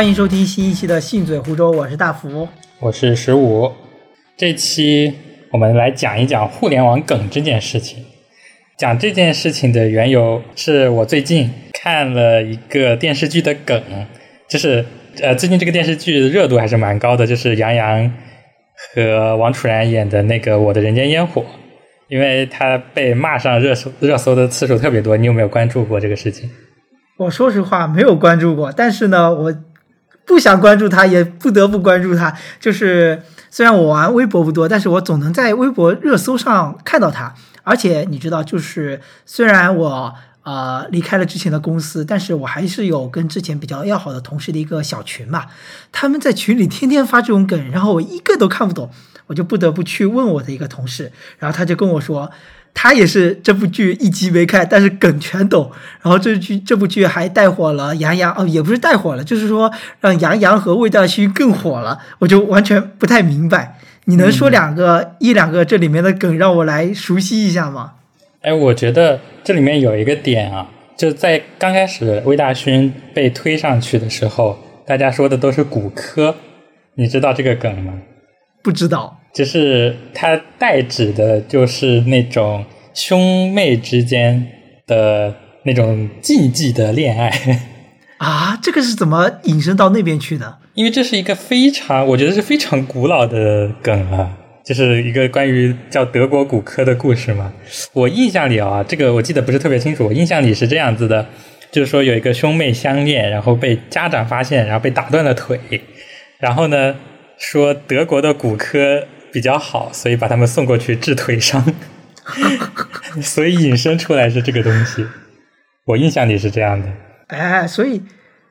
欢迎收听新一期的《信嘴湖州》，我是大福，我是十五。这期我们来讲一讲互联网梗这件事情。讲这件事情的缘由是我最近看了一个电视剧的梗，就是呃，最近这个电视剧热度还是蛮高的，就是杨洋和王楚然演的那个《我的人间烟火》，因为他被骂上热搜热搜的次数特别多。你有没有关注过这个事情？我说实话没有关注过，但是呢，我。不想关注他，也不得不关注他。就是虽然我玩微博不多，但是我总能在微博热搜上看到他。而且你知道，就是虽然我呃离开了之前的公司，但是我还是有跟之前比较要好的同事的一个小群嘛。他们在群里天天发这种梗，然后我一个都看不懂，我就不得不去问我的一个同事，然后他就跟我说。他也是这部剧一集没看，但是梗全懂。然后这剧这部剧还带火了杨洋哦，也不是带火了，就是说让杨洋和魏大勋更火了。我就完全不太明白，你能说两个一两个这里面的梗让我来熟悉一下吗？哎，我觉得这里面有一个点啊，就在刚开始魏大勋被推上去的时候，大家说的都是骨科，你知道这个梗吗？不知道。就是它代指的，就是那种兄妹之间的那种禁忌的恋爱 啊！这个是怎么引申到那边去的？因为这是一个非常，我觉得是非常古老的梗啊，就是一个关于叫德国骨科的故事嘛。我印象里啊，这个我记得不是特别清楚，我印象里是这样子的，就是说有一个兄妹相恋，然后被家长发现，然后被打断了腿，然后呢说德国的骨科。比较好，所以把他们送过去治腿伤，所以引申出来是这个东西。我印象里是这样的。哎，所以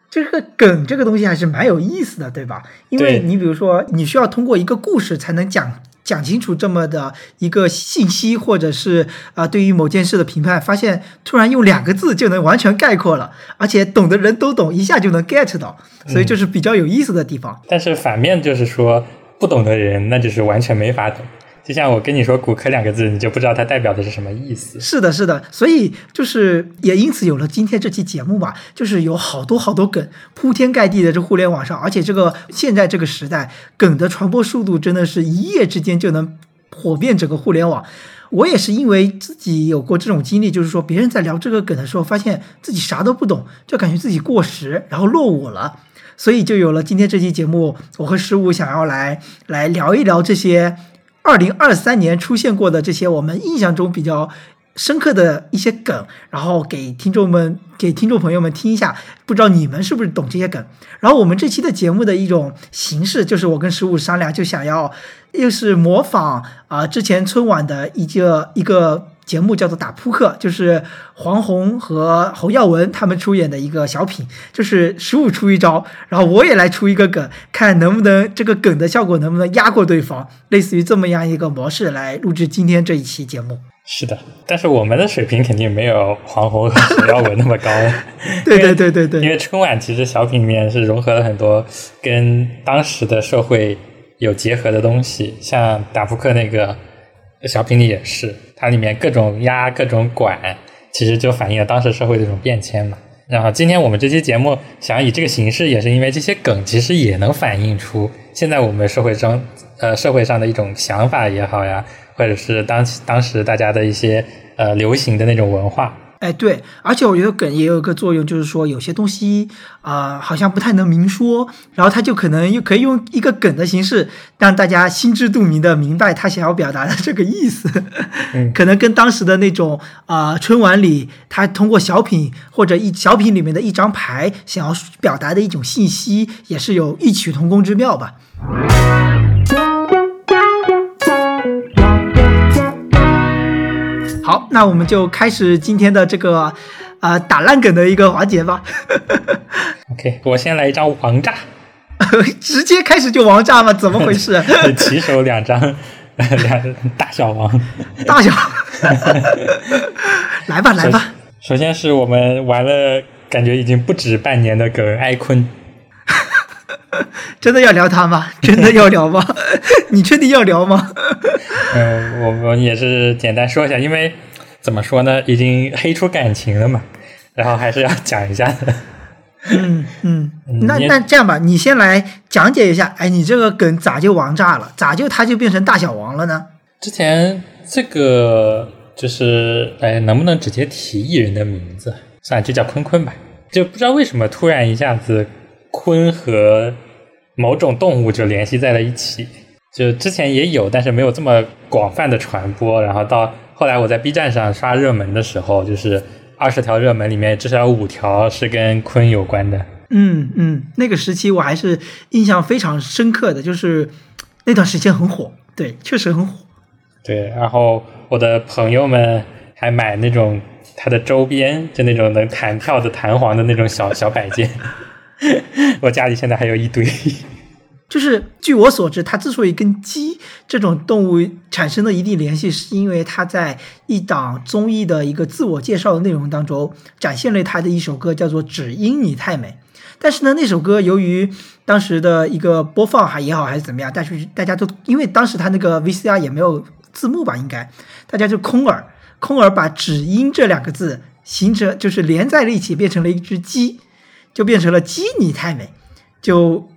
这个梗这个东西还是蛮有意思的，对吧？因为你比如说，你需要通过一个故事才能讲讲清楚这么的一个信息，或者是啊，对于某件事的评判，发现突然用两个字就能完全概括了，而且懂的人都懂，一下就能 get 到，所以就是比较有意思的地方。但是反面就是说。不懂的人，那就是完全没法懂。就像我跟你说“骨科”两个字，你就不知道它代表的是什么意思。是的，是的，所以就是也因此有了今天这期节目吧。就是有好多好多梗铺天盖地的这互联网上，而且这个现在这个时代，梗的传播速度真的是一夜之间就能火遍整个互联网。我也是因为自己有过这种经历，就是说别人在聊这个梗的时候，发现自己啥都不懂，就感觉自己过时，然后落伍了。所以就有了今天这期节目，我和十五想要来来聊一聊这些二零二三年出现过的这些我们印象中比较深刻的一些梗，然后给听众们、给听众朋友们听一下，不知道你们是不是懂这些梗？然后我们这期的节目的一种形式，就是我跟十五商量，就想要又是模仿啊之前春晚的一个一个。节目叫做打扑克，就是黄宏和侯耀文他们出演的一个小品，就是十五出一招，然后我也来出一个梗，看能不能这个梗的效果能不能压过对方，类似于这么样一个模式来录制今天这一期节目。是的，但是我们的水平肯定没有黄宏和侯耀文那么高。对对对对对，因为春晚其实小品里面是融合了很多跟当时的社会有结合的东西，像打扑克那个。小品里也是，它里面各种压、各种管，其实就反映了当时社会的一种变迁嘛。然后今天我们这期节目想以这个形式，也是因为这些梗其实也能反映出现在我们社会中呃社会上的一种想法也好呀，或者是当当时大家的一些呃流行的那种文化。哎，对，而且我觉得梗也有一个作用，就是说有些东西啊，好像不太能明说，然后他就可能又可以用一个梗的形式，让大家心知肚明的明白他想要表达的这个意思。嗯，可能跟当时的那种啊春晚里他通过小品或者一小品里面的一张牌想要表达的一种信息，也是有异曲同工之妙吧。好，那我们就开始今天的这个啊打烂梗的一个环节吧。OK，我先来一张王炸，直接开始就王炸吗？怎么回事？起手两张，两大小王，大小，来吧来吧。首先是我们玩了，感觉已经不止半年的梗，艾坤。真的要聊他吗？真的要聊吗？你确定要聊吗？嗯，我我也是简单说一下，因为怎么说呢，已经黑出感情了嘛，然后还是要讲一下的。嗯嗯，那那这样吧，你先来讲解一下，哎，你这个梗咋就王炸了？咋就他就变成大小王了呢？之前这个就是，哎，能不能直接提艺人的名字？算了，就叫坤坤吧。就不知道为什么突然一下子，鲲和某种动物就联系在了一起。就之前也有，但是没有这么广泛的传播。然后到后来我在 B 站上刷热门的时候，就是二十条热门里面至少有五条是跟鲲有关的。嗯嗯，那个时期我还是印象非常深刻的，就是那段时间很火，对，确实很火。对，然后我的朋友们还买那种它的周边，就那种能弹跳的弹簧的那种小小摆件。我家里现在还有一堆。就是据我所知，它之所以跟鸡这种动物产生了一定联系，是因为它在一档综艺的一个自我介绍的内容当中，展现了他的一首歌，叫做《只因你太美》。但是呢，那首歌由于当时的一个播放还也好还是怎么样，但是大家都因为当时他那个 VCR 也没有字幕吧，应该大家就空耳，空耳把“只因”这两个字形成就是连在了一起，变成了一只鸡，就变成了“鸡你太美”，就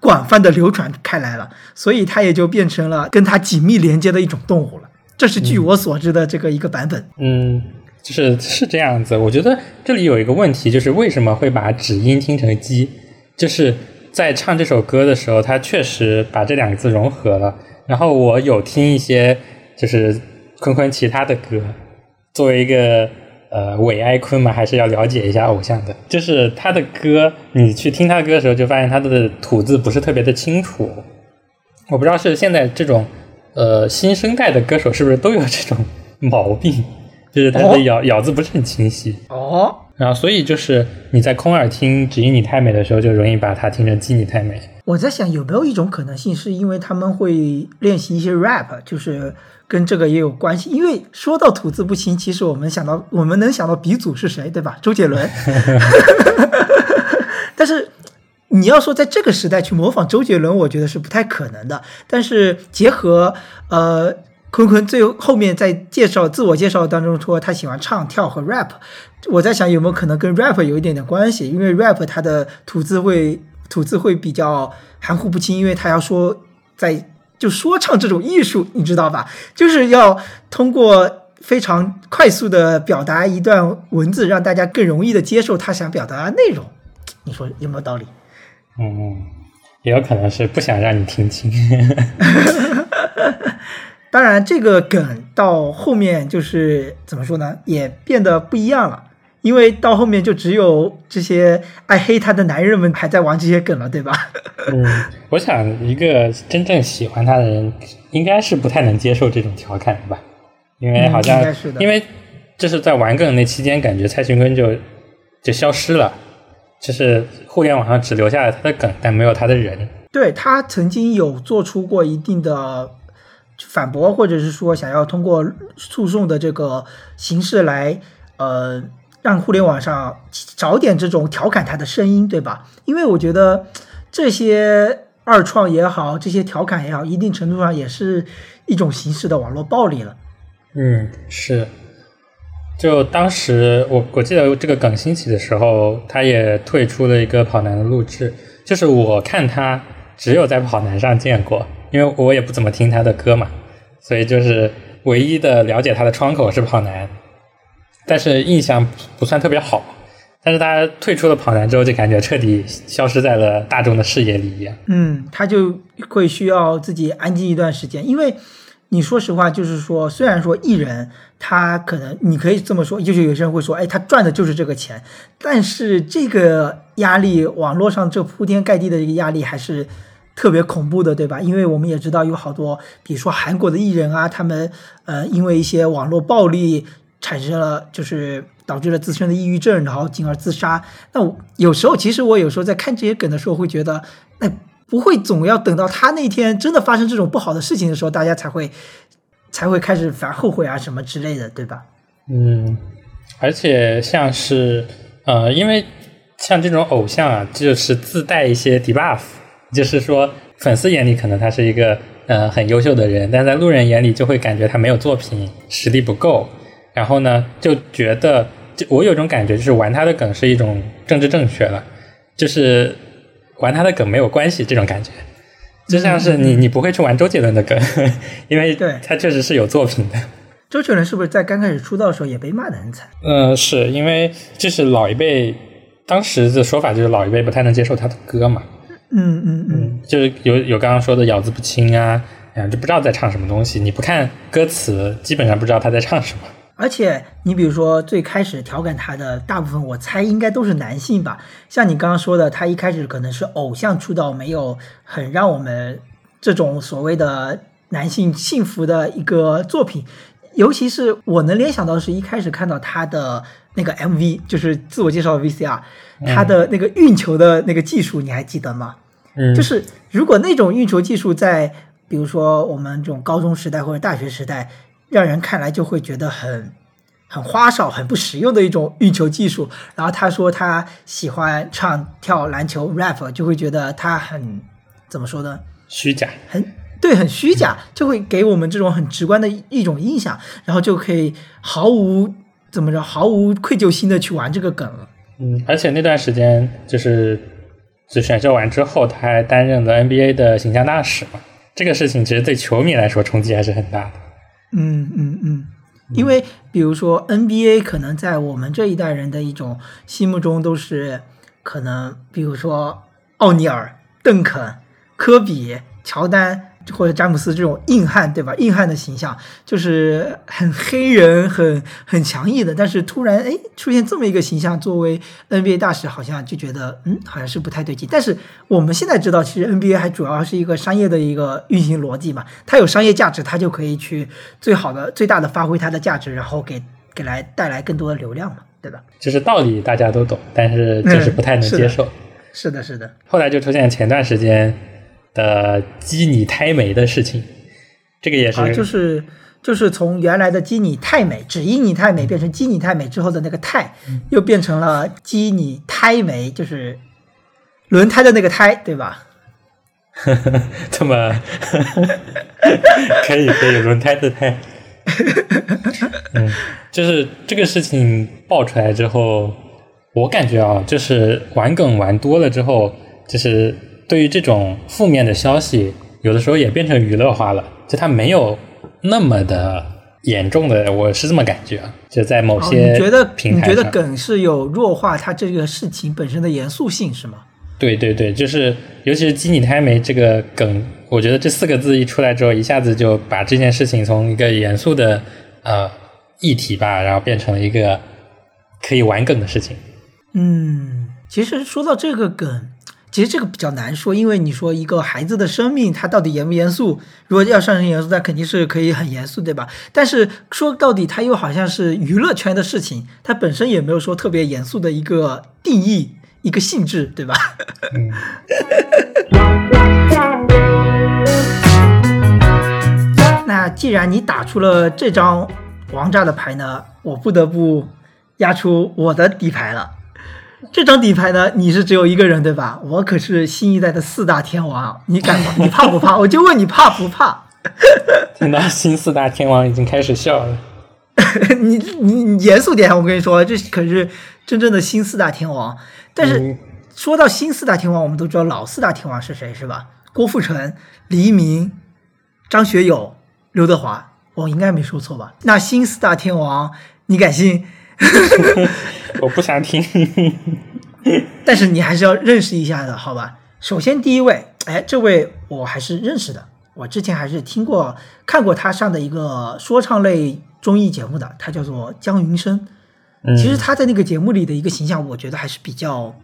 广泛的流传开来了，所以它也就变成了跟它紧密连接的一种动物了。这是据我所知的这个一个版本。嗯，就是是这样子。我觉得这里有一个问题，就是为什么会把指音听成鸡？就是在唱这首歌的时候，他确实把这两个字融合了。然后我有听一些就是坤坤其他的歌，作为一个呃伪爱坤嘛，还是要了解一下偶像的。就是他的歌，你去听他的歌的时候，就发现他的吐字不是特别的清楚。我不知道是现在这种呃新生代的歌手是不是都有这种毛病，就是他哦的咬、咬字不是很清晰。哦，然后所以就是你在空耳听《只因你太美》的时候，就容易把它听成《记你太美》。我在想有没有一种可能性，是因为他们会练习一些 rap，就是跟这个也有关系。因为说到吐字不清，其实我们想到我们能想到鼻祖是谁，对吧？周杰伦。但是你要说在这个时代去模仿周杰伦，我觉得是不太可能的。但是结合呃。坤坤最后面在介绍自我介绍当中说他喜欢唱跳和 rap，我在想有没有可能跟 rap 有一点点关系，因为 rap 他的吐字会吐字会比较含糊不清，因为他要说在就说唱这种艺术，你知道吧？就是要通过非常快速的表达一段文字，让大家更容易的接受他想表达的内容。你说有没有道理？嗯，也有可能是不想让你听清。当然，这个梗到后面就是怎么说呢，也变得不一样了。因为到后面就只有这些爱黑他的男人们还在玩这些梗了，对吧？嗯，我想一个真正喜欢他的人，应该是不太能接受这种调侃的吧？因为好像、嗯应该是的因为这是在玩梗那期间，感觉蔡徐坤就就消失了，就是互联网上只留下了他的梗，但没有他的人。对他曾经有做出过一定的反驳，或者是说想要通过诉讼的这个形式来，呃，让互联网上找点这种调侃他的声音，对吧？因为我觉得这些二创也好，这些调侃也好，一定程度上也是一种形式的网络暴力了。嗯，是。就当时我我记得这个梗兴起的时候，他也退出了一个跑男的录制。就是我看他只有在跑男上见过，因为我也不怎么听他的歌嘛，所以就是唯一的了解他的窗口是跑男，但是印象不算特别好。但是他退出了跑男之后，就感觉彻底消失在了大众的视野里一样。嗯，他就会需要自己安静一段时间，因为你说实话，就是说，虽然说艺人他可能你可以这么说，就是有些人会说，哎，他赚的就是这个钱，但是这个压力，网络上这铺天盖地的这个压力还是特别恐怖的，对吧？因为我们也知道有好多，比如说韩国的艺人啊，他们呃因为一些网络暴力产生了就是。导致了自身的抑郁症，然后进而自杀。那我有时候，其实我有时候在看这些梗的时候，会觉得，那不会总要等到他那天真的发生这种不好的事情的时候，大家才会才会开始反而后悔啊什么之类的，对吧？嗯，而且像是呃，因为像这种偶像啊，就是自带一些 debuff，就是说粉丝眼里可能他是一个呃很优秀的人，但在路人眼里就会感觉他没有作品，实力不够，然后呢就觉得。就我有种感觉，就是玩他的梗是一种政治正确了，就是玩他的梗没有关系这种感觉，就像是你你不会去玩周杰伦的梗，因为对他确实是有作品的。周杰伦是不是在刚开始出道的时候也被骂得很惨？嗯，是因为就是老一辈当时的说法就是老一辈不太能接受他的歌嘛，嗯嗯嗯，就是有有刚刚说的咬字不清啊，啊就不知道在唱什么东西，你不看歌词，基本上不知道他在唱什么。而且你比如说最开始调侃他的大部分，我猜应该都是男性吧。像你刚刚说的，他一开始可能是偶像出道，没有很让我们这种所谓的男性幸福的一个作品。尤其是我能联想到是一开始看到他的那个 MV，就是自我介绍的 VCR，他的那个运球的那个技术，你还记得吗？嗯，就是如果那种运球技术在比如说我们这种高中时代或者大学时代，让人看来就会觉得很很花哨、很不实用的一种运球技术。然后他说他喜欢唱跳篮球 rap，就会觉得他很怎么说呢？虚假。很对，很虚假，就会给我们这种很直观的一种印象，然后就可以毫无怎么着、毫无愧疚心的去玩这个梗了。嗯，而且那段时间就是就选秀完之后，他还担任了 NBA 的形象大使嘛。这个事情其实对球迷来说冲击还是很大的。嗯嗯嗯，因为比如说 NBA 可能在我们这一代人的一种心目中都是可能，比如说奥尼尔、邓肯、科比、乔丹或者詹姆斯这种硬汉，对吧？硬汉的形象就是很黑人、很很强硬的。但是突然哎出现这么一个形象作为 NBA 大使，好像就觉得嗯好像是不太对劲。但是我们现在知道，其实 NBA 还主要是一个商业的一个运行逻辑嘛，它有商业价值，它就可以去最好的、最大的发挥它的价值，然后给给来带来更多的流量嘛，对吧？就是道理大家都懂，但是就是不太能接受。是的，是的。后来就出现前段时间的基拟胎美的事情，这个也是、啊，就是就是从原来的基拟太美，只因你太美，变成基拟太美之后的那个太，又变成了基拟胎美，就是轮胎的那个胎，对吧？这么 可以可以轮胎的胎，嗯，就是这个事情爆出来之后，我感觉啊，就是玩梗玩多了之后，就是对于这种负面的消息，有的时候也变成娱乐化了，就它没有那么的严重的，我是这么感觉啊。就在某哦些你觉得平台上，你觉得梗是有弱化它这个事情本身的严肃性是吗？对对对，就是尤其是基你胎媒这个梗，我觉得这四个字一出来之后，一下子就把这件事情从一个严肃的呃议题吧，然后变成了一个可以玩梗的事情。嗯，其实说到这个梗，其实这个比较难说，因为你说一个孩子的生命，他到底严不严肃？如果要上升严肃，那肯定是可以很严肃，对吧？但是说到底，它又好像是娱乐圈的事情，它本身也没有说特别严肃的一个定义、一个性质，对吧？嗯，那既然你打出了这张王炸的牌呢，我不得不压出我的底牌了。这张底牌呢，你是只有一个人对吧？我可是新一代的四大天王，你敢吗？你怕不怕？我就问你怕不怕？听到新四大天王已经开始笑了。你你你严肃点，我跟你说，这可是真正的新四大天王。但是嗯说到新四大天王，我们都知道老四大天王是谁是吧？郭富城、黎明、张学友、刘德华，我应该没说错吧？那新四大天王，你敢信？我不想听。但是你还是要认识一下的，好吧？首先第一位，哎，这位我还是认识的，我之前还是听过、看过他上的一个说唱类综艺节目的，他叫做江云升。嗯其实他在那个节目里的一个形象，我觉得还是比较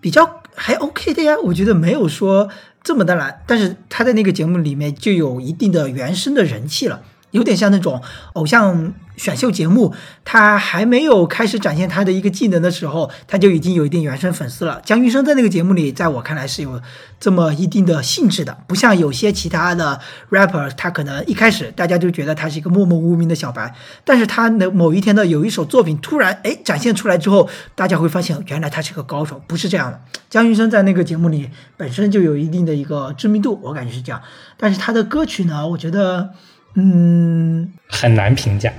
比较还 OK 的呀，我觉得没有说这么的难，但是他在那个节目里面就有一定的原声的人气了，有点像那种偶像选秀节目，他还没有开始展现他的一个技能的时候，他就已经有一定原生粉丝了。姜云升在那个节目里，在我看来是有这么一定的性质的，不像有些其他的 rapper，他可能一开始大家就觉得他是一个默默无名的小白，但是他的某一天的有一首作品突然哎展现出来之后，大家会发现原来他是个高手，不是这样的。姜云升在那个节目里本身就有一定的一个知名度，我感觉是这样。但是他的歌曲呢，我觉得，嗯，很难评价。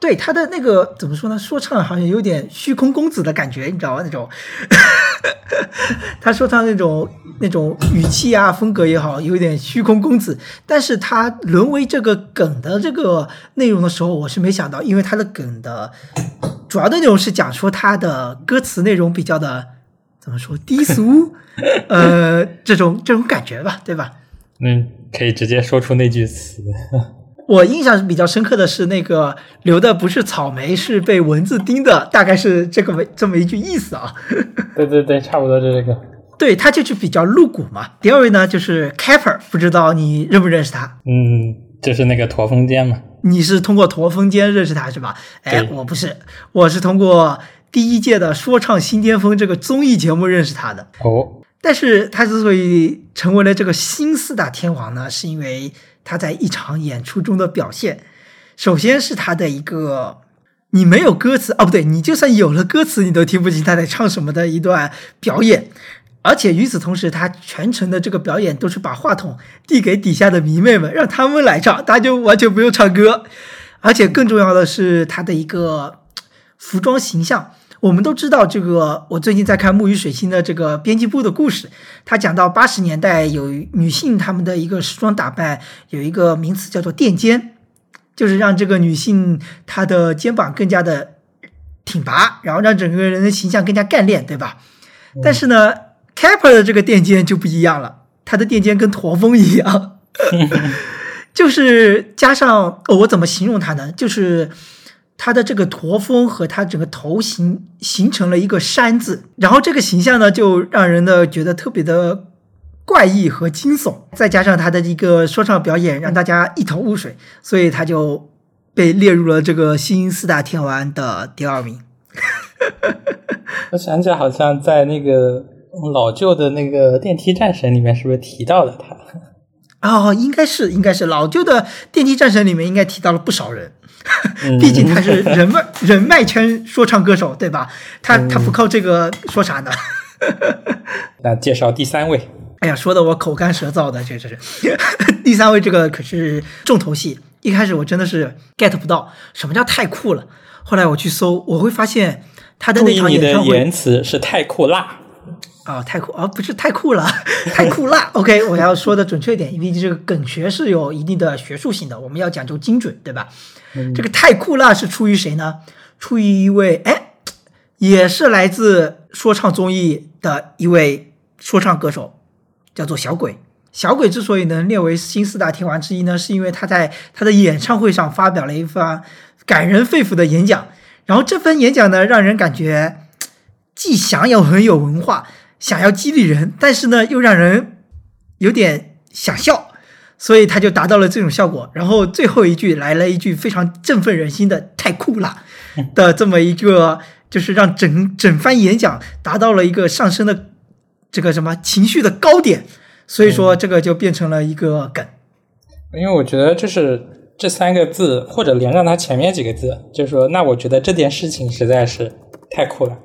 对他的那个怎么说呢？说唱好像有点虚空公子的感觉，你知道吗？那种，他说唱那种那种语气啊、风格也好，有点虚空公子。但是他沦为这个梗的这个内容的时候，我是没想到，因为他的梗的主要的内容是讲说他的歌词内容比较的怎么说低俗，呃，这种这种感觉吧，对吧？嗯，可以直接说出那句词。我印象比较深刻的是那个留的不是草莓，是被蚊子叮的，大概是这个这么一句意思啊。对对对，差不多就这个。对，他就是比较露骨嘛。第二位呢，就是 Capper，不知道你认不认识他？嗯，就是那个驼峰间嘛。你是通过驼峰间认识他是吧？哎，我不是，我是通过第一届的说唱新巅峰这个综艺节目认识他的。哦，但是他之所以成为了这个新四大天王呢，是因为。他在一场演出中的表现，首先是他的一个，你没有歌词哦，不对，你就算有了歌词，你都听不清他在唱什么的一段表演。而且与此同时，他全程的这个表演都是把话筒递给底下的迷妹们，让他们来唱，他就完全不用唱歌。而且更重要的是他的一个服装形象。我们都知道这个，我最近在看木鱼水星的这个编辑部的故事，他讲到八十年代有女性她们的一个时装打扮，有一个名词叫做垫肩，就是让这个女性她的肩膀更加的挺拔，然后让整个人的形象更加干练，对吧？但是呢，Capper 的这个垫肩就不一样了，他的垫肩跟驼峰一样，就是加上我怎么形容他呢？就是。他的这个驼峰和他整个头形形成了一个山字，然后这个形象呢，就让人呢觉得特别的怪异和惊悚，再加上他的一个说唱表演，让大家一头雾水，所以他就被列入了这个新四大天王的第二名。我想起来，好像在那个老旧的那个电梯战神里面，是不是提到了他？哦，应该是，应该是老旧的电梯战神里面应该提到了不少人。毕竟他是人脉 人脉圈说唱歌手，对吧？他他不靠这个说啥呢？那介绍第三位。哎呀，说的我口干舌燥的，这这是 第三位，这个可是重头戏。一开始我真的是 get 不到什么叫太酷了，后来我去搜，我会发现他的那场演唱会言辞是太酷辣。啊，太酷啊！不是太酷了，太酷辣。OK，我要说的准确一点，因为这个梗学是有一定的学术性的，我们要讲究精准，对吧？这个太酷辣是出于谁呢？出于一位哎，也是来自说唱综艺的一位说唱歌手，叫做小鬼。小鬼之所以能列为新四大天王之一呢，是因为他在他的演唱会上发表了一番感人肺腑的演讲，然后这份演讲呢，让人感觉既想要很有文化。想要激励人，但是呢，又让人有点想笑，所以他就达到了这种效果。然后最后一句来了一句非常振奋人心的“太酷了”的这么一个，就是让整整番演讲达到了一个上升的这个什么情绪的高点。所以说，这个就变成了一个梗。因为我觉得，就是这三个字，或者连上它前面几个字，就是说，那我觉得这件事情实在是太酷了。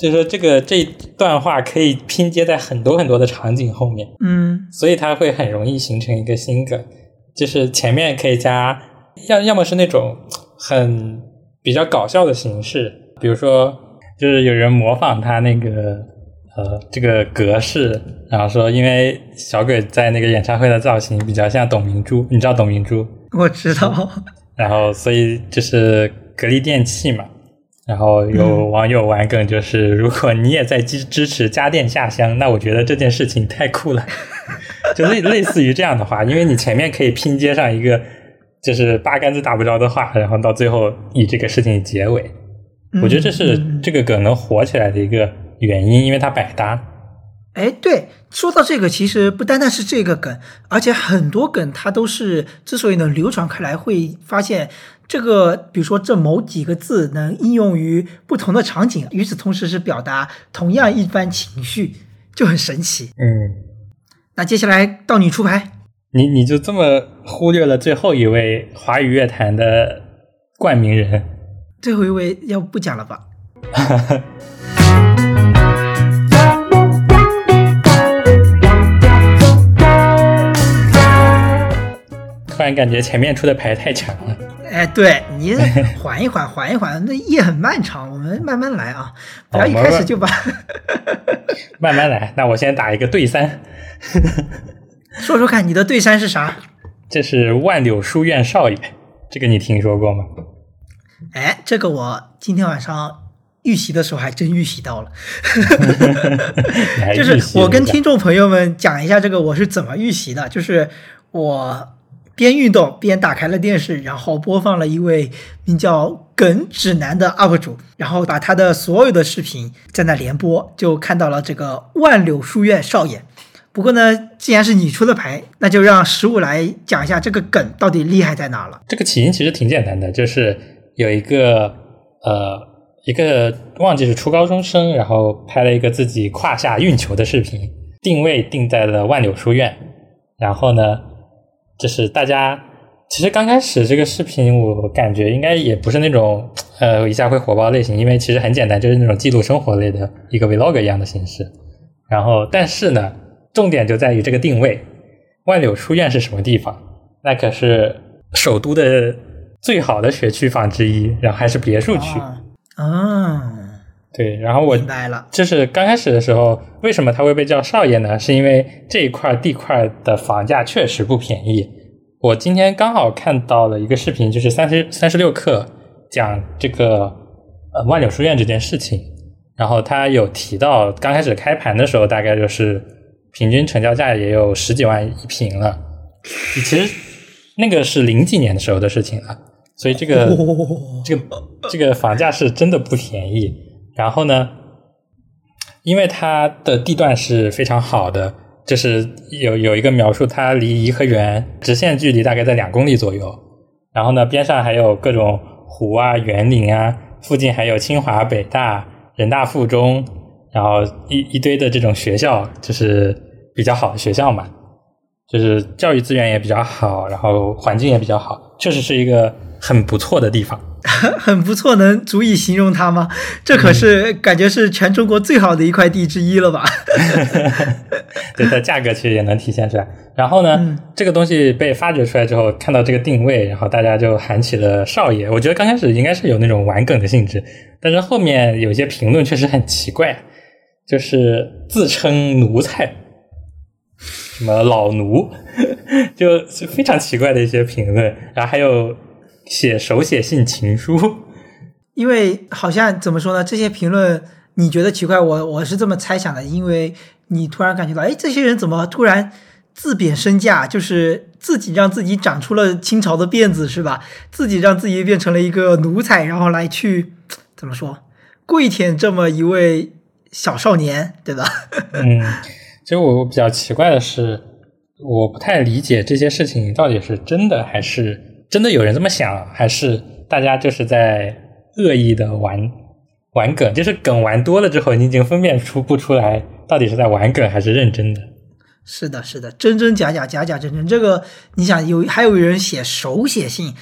就是说，这个这段话可以拼接在很多很多的场景后面，嗯，所以它会很容易形成一个新梗。就是前面可以加，要要么是那种很比较搞笑的形式，比如说，就是有人模仿他那个呃这个格式，然后说，因为小鬼在那个演唱会的造型比较像董明珠，你知道董明珠？我知道。然后，所以就是格力电器嘛。然后有网友玩梗，就是 如果你也在支支持家电下乡，那我觉得这件事情太酷了，就类类似于这样的话，因为你前面可以拼接上一个就是八竿子打不着的话，然后到最后以这个事情结尾，我觉得这是这个梗能火起来的一个原因，因为它百搭。哎，对，说到这个，其实不单单是这个梗，而且很多梗它都是之所以能流传开来，会发现。这个，比如说这某几个字能应用于不同的场景，与此同时是表达同样一番情绪，就很神奇。嗯，那接下来到你出牌，你你就这么忽略了最后一位华语乐坛的冠名人？最后一位要不讲了吧？突然感觉前面出的牌太强了。哎，对你 缓一缓，缓一缓，那夜很漫长，我们慢慢来啊，不要一开始就把。慢慢来，那我先打一个对三。说说看，你的对三是啥？这是万柳书院少爷，这个你听说过吗？哎，这个我今天晚上预习的时候还真预习到了。就是我跟听众朋友们讲一下这个我是怎么预习的，就是我边运动边打开了电视，然后播放了一位名叫耿指南的 UP 主，然后把他的所有的视频在那连播，就看到了这个万柳书院少爷。不过呢，既然是你出的牌，那就让十五来讲一下这个梗到底厉害在哪了。这个起因其实挺简单的，就是有一个呃一个忘记是初高中生，然后拍了一个自己胯下运球的视频，定位定在了万柳书院。然后呢，就是大家其实刚开始这个视频，我感觉应该也不是那种呃一下会火爆类型，因为其实很简单，就是那种记录生活类的一个 vlog 一样的形式。然后，但是呢。重点就在于这个定位，万柳书院是什么地方？那可是首都的最好的学区房之一，然后还是别墅区。啊，对，然后我明白了，就是刚开始的时候，为什么他会被叫少爷呢？是因为这一块地块的房价确实不便宜。我今天刚好看到了一个视频，就是三十三十六课讲这个呃万柳书院这件事情，然后他有提到刚开始开盘的时候，大概就是。平均成交价也有十几万一平了，其实那个是零几年的时候的事情了，所以这个 这个这个房价是真的不便宜。然后呢，因为它的地段是非常好的，就是有有一个描述，它离颐和园直线距离大概在两公里左右。然后呢，边上还有各种湖啊、园林啊，附近还有清华、北大、人大附中。然后一一堆的这种学校，就是比较好的学校嘛，就是教育资源也比较好，然后环境也比较好，确实是一个很不错的地方。很不错，能足以形容它吗？这可是感觉是全中国最好的一块地之一了吧？对，它价格其实也能体现出来。然后呢，这个东西被发掘出来之后，看到这个定位，然后大家就喊起了少爷。我觉得刚开始应该是有那种玩梗的性质，但是后面有些评论确实很奇怪。就是自称奴才，什么老奴，就非常奇怪的一些评论，然后还有写手写信情书，因为好像怎么说呢？这些评论你觉得奇怪，我我是这么猜想的，因为你突然感觉到，哎，这些人怎么突然自贬身价，就是自己让自己长出了清朝的辫子，是吧？自己让自己变成了一个奴才，然后来去怎么说跪舔这么一位。小少年，对吧？嗯，其实我比较奇怪的是，我不太理解这些事情到底是真的还是真的有人这么想，还是大家就是在恶意的玩玩梗，就是梗玩多了之后，你已经分辨出不出来到底是在玩梗还是认真的。是的，是的，真真假假，假假真真。这个你想有还有人写手写信，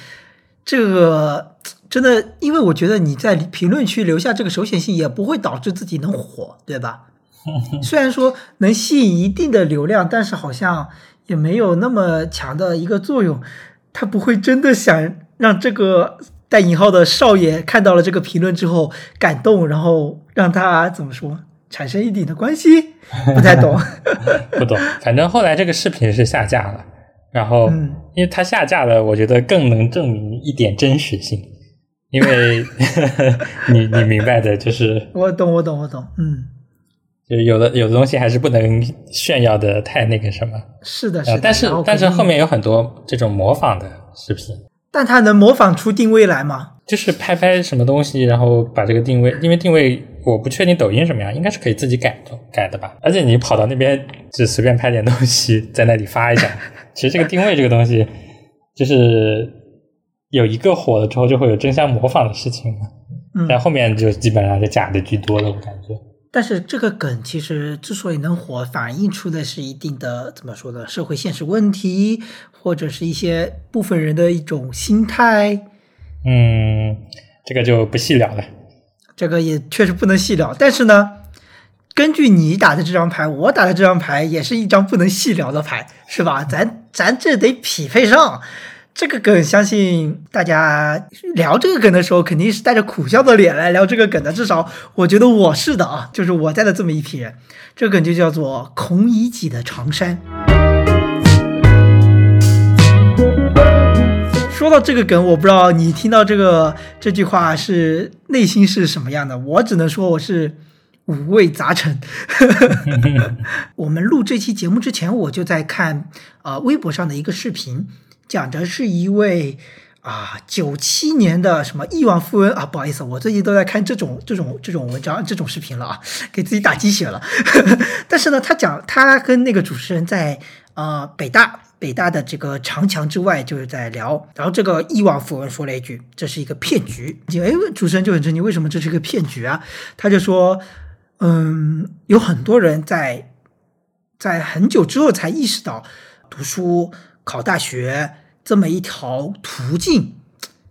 这个。真的，因为我觉得你在评论区留下这个手写信也不会导致自己能火，对吧？虽然说能吸引一定的流量，但是好像也没有那么强的一个作用。他不会真的想让这个带引号的少爷看到了这个评论之后感动，然后让他怎么说产生一点的关系？不太懂，不懂。反正后来这个视频是下架了，然后因为他下架了，我觉得更能证明一点真实性。因为 你你明白的，就是我懂我懂我懂，嗯，就有的有的东西还是不能炫耀的太那个什么，是的，是的，但是但是后面有很多这种模仿的视频，但它能模仿出定位来吗？就是拍拍什么东西，然后把这个定位，因为定位我不确定抖音什么样，应该是可以自己改的改的吧？而且你跑到那边就随便拍点东西在那里发一下，其实这个定位这个东西就是。有一个火了之后，就会有争相模仿的事情嘛嗯，但后面就基本上是假的居多了，我感觉。但是这个梗其实之所以能火，反映出的是一定的怎么说呢？社会现实问题，或者是一些部分人的一种心态。嗯，这个就不细聊了。这个也确实不能细聊。但是呢，根据你打的这张牌，我打的这张牌也是一张不能细聊的牌，是吧？咱咱这得匹配上。这个梗，相信大家聊这个梗的时候，肯定是带着苦笑的脸来聊这个梗的。至少我觉得我是的啊，就是我在的这么一批人。这个梗就叫做“孔乙己的长衫”。说到这个梗，我不知道你听到这个这句话是内心是什么样的。我只能说我是五味杂陈。我们录这期节目之前，我就在看啊微博上的一个视频，讲的是一位啊九七年的什么亿万富翁啊，不好意思，我最近都在看这种这种这种文章这种视频了啊，给自己打鸡血了。但是呢，他讲他跟那个主持人在啊北大。北大的这个长墙之外，就是在聊。然后这个亿万富翁说了一句：“这是一个骗局。”哎，主持人就很震惊，为什么这是个骗局啊？他就说：“嗯，有很多人在在很久之后才意识到，读书考大学这么一条途径，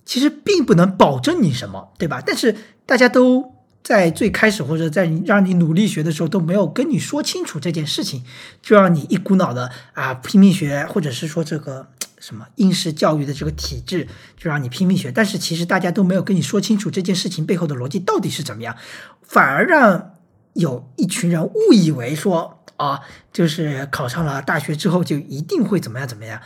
其实并不能保证你什么，对吧？但是大家都。”在最开始或者在让你努力学的时候都没有跟你说清楚这件事情，就让你一股脑的啊拼命学，或者是说这个什么应试教育的这个体制就让你拼命学，但是其实大家都没有跟你说清楚这件事情背后的逻辑到底是怎么样，反而让有一群人误以为说啊，就是考上了大学之后就一定会怎么样怎么样，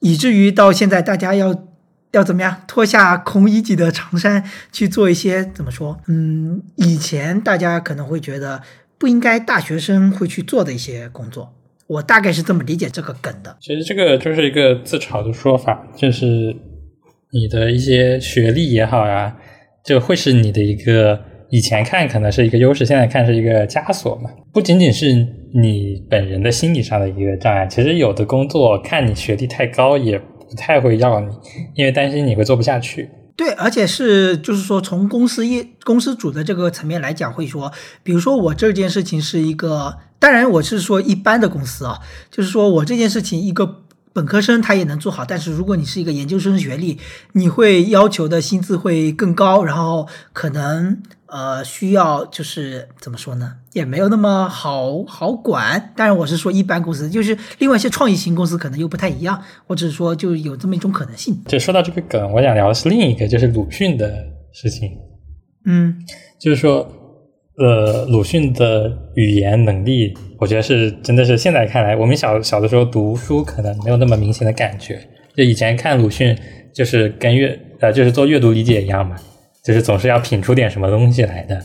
以至于到现在大家要。要怎么样脱下孔乙己的长衫去做一些怎么说？嗯，以前大家可能会觉得不应该大学生会去做的一些工作，我大概是这么理解这个梗的。其实这个就是一个自嘲的说法，就是你的一些学历也好呀，就会是你的一个以前看可能是一个优势，现在看是一个枷锁嘛。不仅仅是你本人的心理上的一个障碍，其实有的工作看你学历太高也。不太会要你，因为担心你会做不下去。对，而且是就是说，从公司业公司主的这个层面来讲，会说，比如说我这件事情是一个，当然我是说一般的公司啊，就是说我这件事情一个本科生他也能做好，但是如果你是一个研究生学历，你会要求的薪资会更高，然后可能。呃，需要就是怎么说呢，也没有那么好好管。当然，我是说一般公司，就是另外一些创意型公司可能又不太一样，我只是说就有这么一种可能性。就说到这个梗，我想聊的是另一个，就是鲁迅的事情。嗯，就是说，呃，鲁迅的语言能力，我觉得是真的是现在看来，我们小小的时候读书可能没有那么明显的感觉。就以前看鲁迅，就是跟阅呃，就是做阅读理解一样嘛。就是总是要品出点什么东西来的，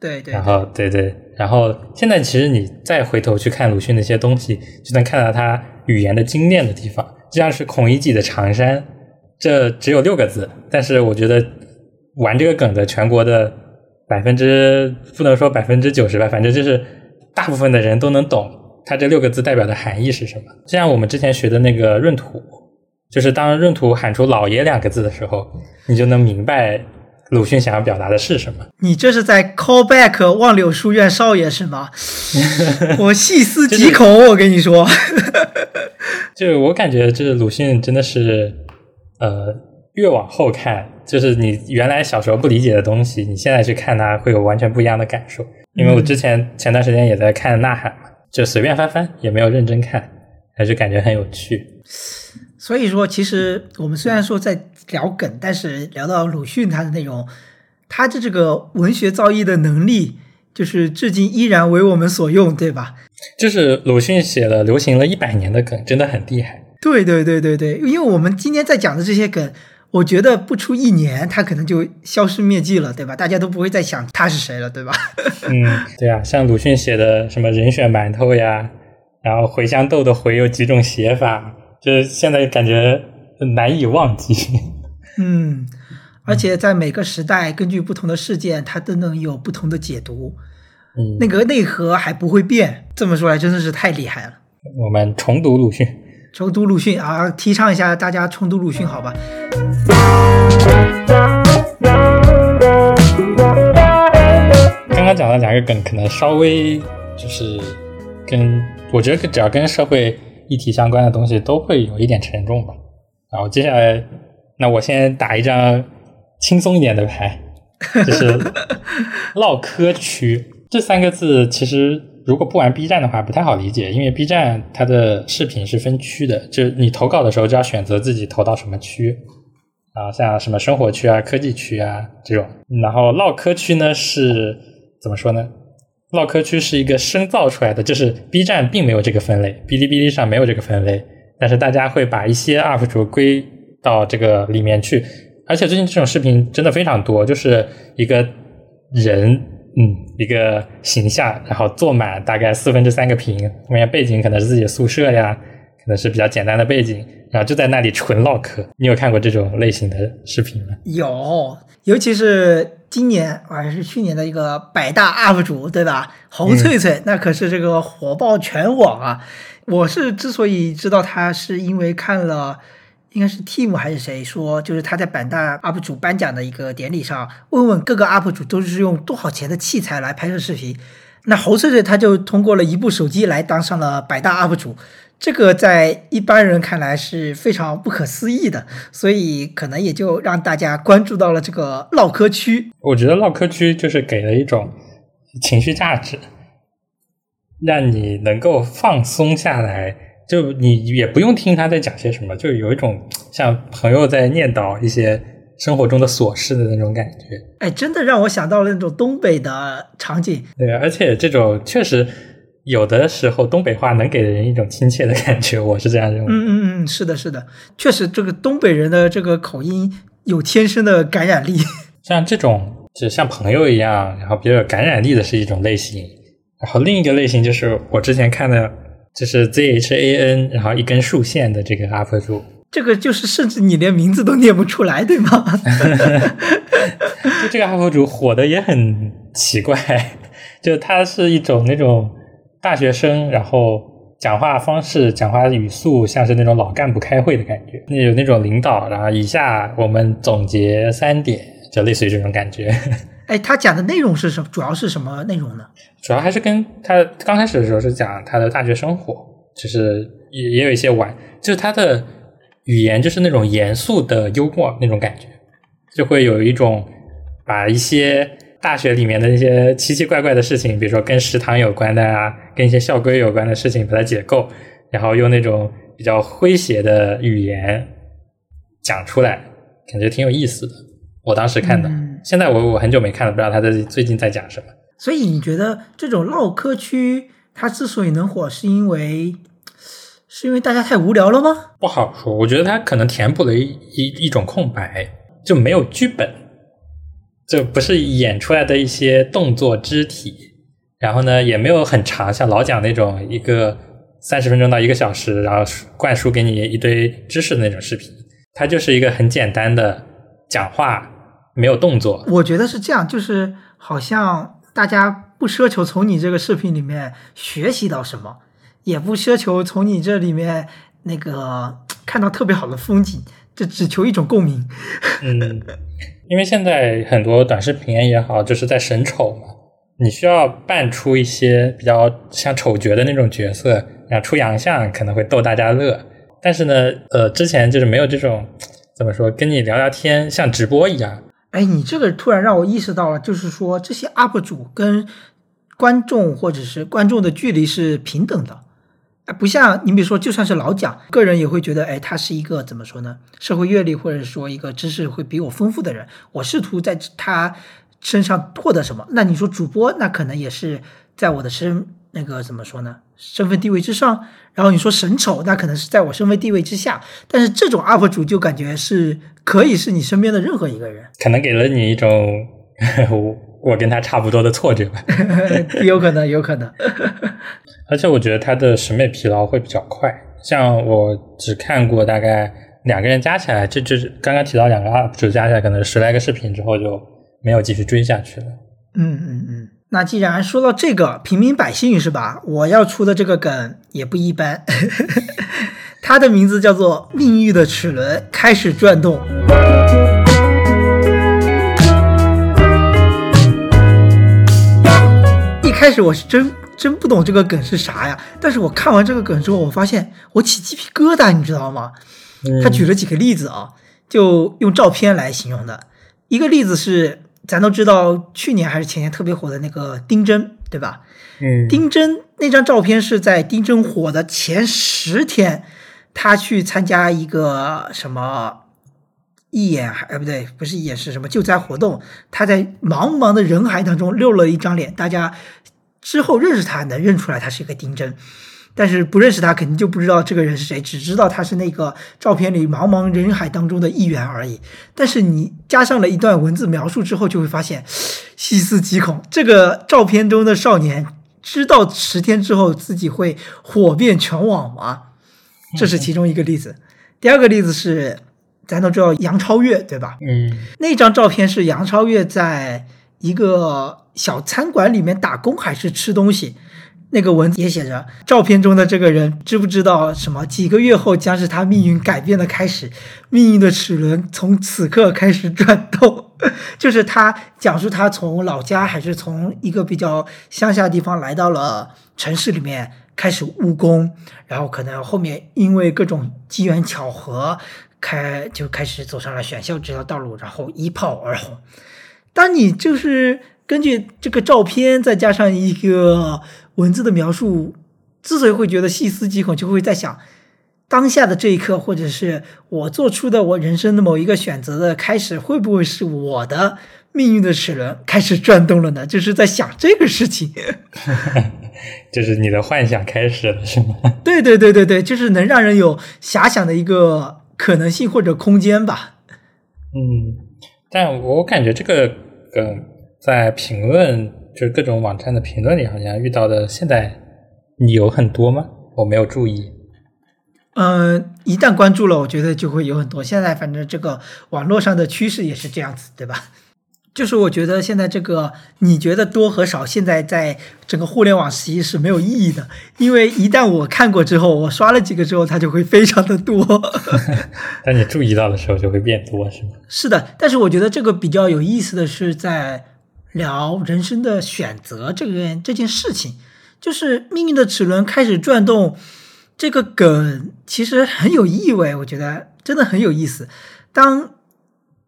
对对，然后对对，然后现在其实你再回头去看鲁迅那些东西，就能看到他语言的精炼的地方。就像是孔乙己的长衫，这只有六个字，但是我觉得玩这个梗的全国的百分之不能说百分之九十吧，反正就是大部分的人都能懂他这六个字代表的含义是什么。就像我们之前学的那个闰土，就是当闰土喊出“老爷”两个字的时候，你就能明白。鲁迅想要表达的是什么？你这是在 call back 望柳书院少爷是吗？我细思极恐，我跟你说，就我感觉，就是鲁迅真的是，呃，越往后看，就是你原来小时候不理解的东西，你现在去看它，会有完全不一样的感受。因为我之前前段时间也在看《呐喊》嘛，就随便翻翻，也没有认真看，还是感觉很有趣。所以说，其实我们虽然说在聊梗，但是聊到鲁迅他的那种，他的这个文学造诣的能力，就是至今依然为我们所用，对吧？就是鲁迅写了流行了一百年的梗，真的很厉害。对对对对对，因为我们今天在讲的这些梗，我觉得不出一年，他可能就消失灭迹了，对吧？大家都不会再想他是谁了，对吧？嗯，对啊，像鲁迅写的什么人选馒头呀，然后茴香豆的茴有几种写法。就是现在感觉难以忘记，嗯，而且在每个时代，根据不同的事件，它都能有不同的解读，嗯，那个内核还不会变。这么说来，真的是太厉害了。我们重读鲁迅，重读鲁迅啊，提倡一下大家重读鲁迅，好吧？刚刚讲的两个梗，可能稍微就是跟我觉得只要跟社会。议题相关的东西都会有一点沉重吧。然后接下来，那我先打一张轻松一点的牌，就是唠嗑区这三个字，其实如果不玩 B 站的话，不太好理解，因为 B 站它的视频是分区的，就是你投稿的时候就要选择自己投到什么区啊，像什么生活区啊、科技区啊这种。然后唠嗑区呢是怎么说呢？唠嗑区是一个深造出来的，就是 B 站并没有这个分类，哔哩哔哩上没有这个分类，但是大家会把一些 UP 主归到这个里面去，而且最近这种视频真的非常多，就是一个人。嗯，一个形象，然后坐满大概四分之三个屏，后面背景可能是自己的宿舍呀，可能是比较简单的背景，然后就在那里纯唠嗑。你有看过这种类型的视频吗？有，尤其是今年还是去年的一个百大 UP 主，对吧？侯翠翠，那可是这个火爆全网啊！我是之所以知道他，是因为看了。应该是 Team 还是谁说，就是他在百大 UP 主颁奖的一个典礼上，问问各个 UP 主都是用多少钱的器材来拍摄视频。那侯翠翠他就通过了一部手机来当上了百大 UP 主，这个在一般人看来是非常不可思议的，所以可能也就让大家关注到了这个唠嗑区。我觉得唠嗑区就是给了一种情绪价值，让你能够放松下来。就你也不用听他在讲些什么，就有一种像朋友在念叨一些生活中的琐事的那种感觉。哎，真的让我想到了那种东北的场景。对，而且这种确实有的时候东北话能给人一种亲切的感觉，我是这样认为。嗯嗯嗯，是的，是的，确实这个东北人的这个口音有天生的感染力。像这种就像朋友一样，然后比较有感染力的是一种类型，然后另一个类型就是我之前看的。就是 Z H A N，然后一根竖线的这个 UP 主，这个就是甚至你连名字都念不出来，对吗？就这个 UP 主火的也很奇怪，就他是一种那种大学生，然后讲话方式、讲话语速像是那种老干部开会的感觉，那有那种领导，然后以下我们总结三点，就类似于这种感觉。哎，他讲的内容是什么？主要是什么内容呢？主要还是跟他刚开始的时候是讲他的大学生活，就是也也有一些玩，就是他的语言就是那种严肃的幽默那种感觉，就会有一种把一些大学里面的那些奇奇怪怪的事情，比如说跟食堂有关的啊，跟一些校规有关的事情，把它解构，然后用那种比较诙谐的语言讲出来，感觉挺有意思的。我当时看的。现在我我很久没看了，不知道他在最近在讲什么。所以你觉得这种唠嗑区它之所以能火，是因为是因为大家太无聊了吗？不好说，我觉得它可能填补了一一一种空白，就没有剧本，就不是演出来的一些动作肢体，然后呢也没有很长，像老蒋那种一个三十分钟到一个小时，然后灌输给你一堆知识的那种视频，它就是一个很简单的讲话。没有动作，我觉得是这样，就是好像大家不奢求从你这个视频里面学习到什么，也不奢求从你这里面那个看到特别好的风景，就只求一种共鸣。嗯，因为现在很多短视频也好，就是在审丑嘛，你需要扮出一些比较像丑角的那种角色，然后出洋相可能会逗大家乐。但是呢，呃，之前就是没有这种怎么说，跟你聊聊天像直播一样。哎，你这个突然让我意识到了，就是说这些 UP 主跟观众或者是观众的距离是平等的，不像你比如说，就算是老蒋，个人也会觉得，哎，他是一个怎么说呢？社会阅历或者说一个知识会比我丰富的人，我试图在他身上获得什么？那你说主播，那可能也是在我的身那个怎么说呢？身份地位之上。然后你说神丑，那可能是在我身份地位之下。但是这种 UP 主就感觉是。可以是你身边的任何一个人，可能给了你一种 我我跟他差不多的错觉吧，有可能，有可能。而且我觉得他的审美疲劳会比较快，像我只看过大概两个人加起来，这就刚刚提到两个 UP 主加起来可能十来个视频之后就没有继续追下去了。嗯嗯嗯。那既然说到这个平民百姓是吧？我要出的这个梗也不一般。它的名字叫做“命运的齿轮开始转动”。一开始我是真真不懂这个梗是啥呀，但是我看完这个梗之后，我发现我起鸡皮疙瘩，你知道吗？他举了几个例子啊，就用照片来形容的。一个例子是，咱都知道去年还是前年特别火的那个丁真，对吧？嗯，丁真那张照片是在丁真火的前十天，他去参加一个什么义演，哎不对，不是义演，是什么救灾活动。他在茫茫的人海当中露了一张脸，大家之后认识他能认出来他是一个丁真，但是不认识他肯定就不知道这个人是谁，只知道他是那个照片里茫茫人海当中的一员而已。但是你加上了一段文字描述之后，就会发现细思极恐，这个照片中的少年。知道十天之后自己会火遍全网吗？这是其中一个例子。第二个例子是，咱都知道杨超越对吧？嗯，那张照片是杨超越在一个小餐馆里面打工还是吃东西？那个文字也写着，照片中的这个人知不知道什么？几个月后将是他命运改变的开始，命运的齿轮从此刻开始转动。就是他讲述他从老家还是从一个比较乡下地方来到了城市里面开始务工，然后可能后面因为各种机缘巧合，开就开始走上了选秀这条道路，然后一炮而红。当你就是根据这个照片再加上一个。文字的描述之所以会觉得细思极恐，就会在想当下的这一刻，或者是我做出的我人生的某一个选择的开始，会不会是我的命运的齿轮开始转动了呢？就是在想这个事情，就是你的幻想开始了，是吗？对对对对对，就是能让人有遐想的一个可能性或者空间吧。嗯，但我感觉这个梗在评论。就是各种网站的评论里，好像遇到的现在你有很多吗？我没有注意。嗯，一旦关注了，我觉得就会有很多。现在反正这个网络上的趋势也是这样子，对吧？就是我觉得现在这个你觉得多和少，现在在整个互联网实际是没有意义的，因为一旦我看过之后，我刷了几个之后，它就会非常的多。当你注意到的时候，就会变多，是吗？是的，但是我觉得这个比较有意思的是在。聊人生的选择这个这件事情，就是命运的齿轮开始转动，这个梗其实很有意味，我觉得真的很有意思。当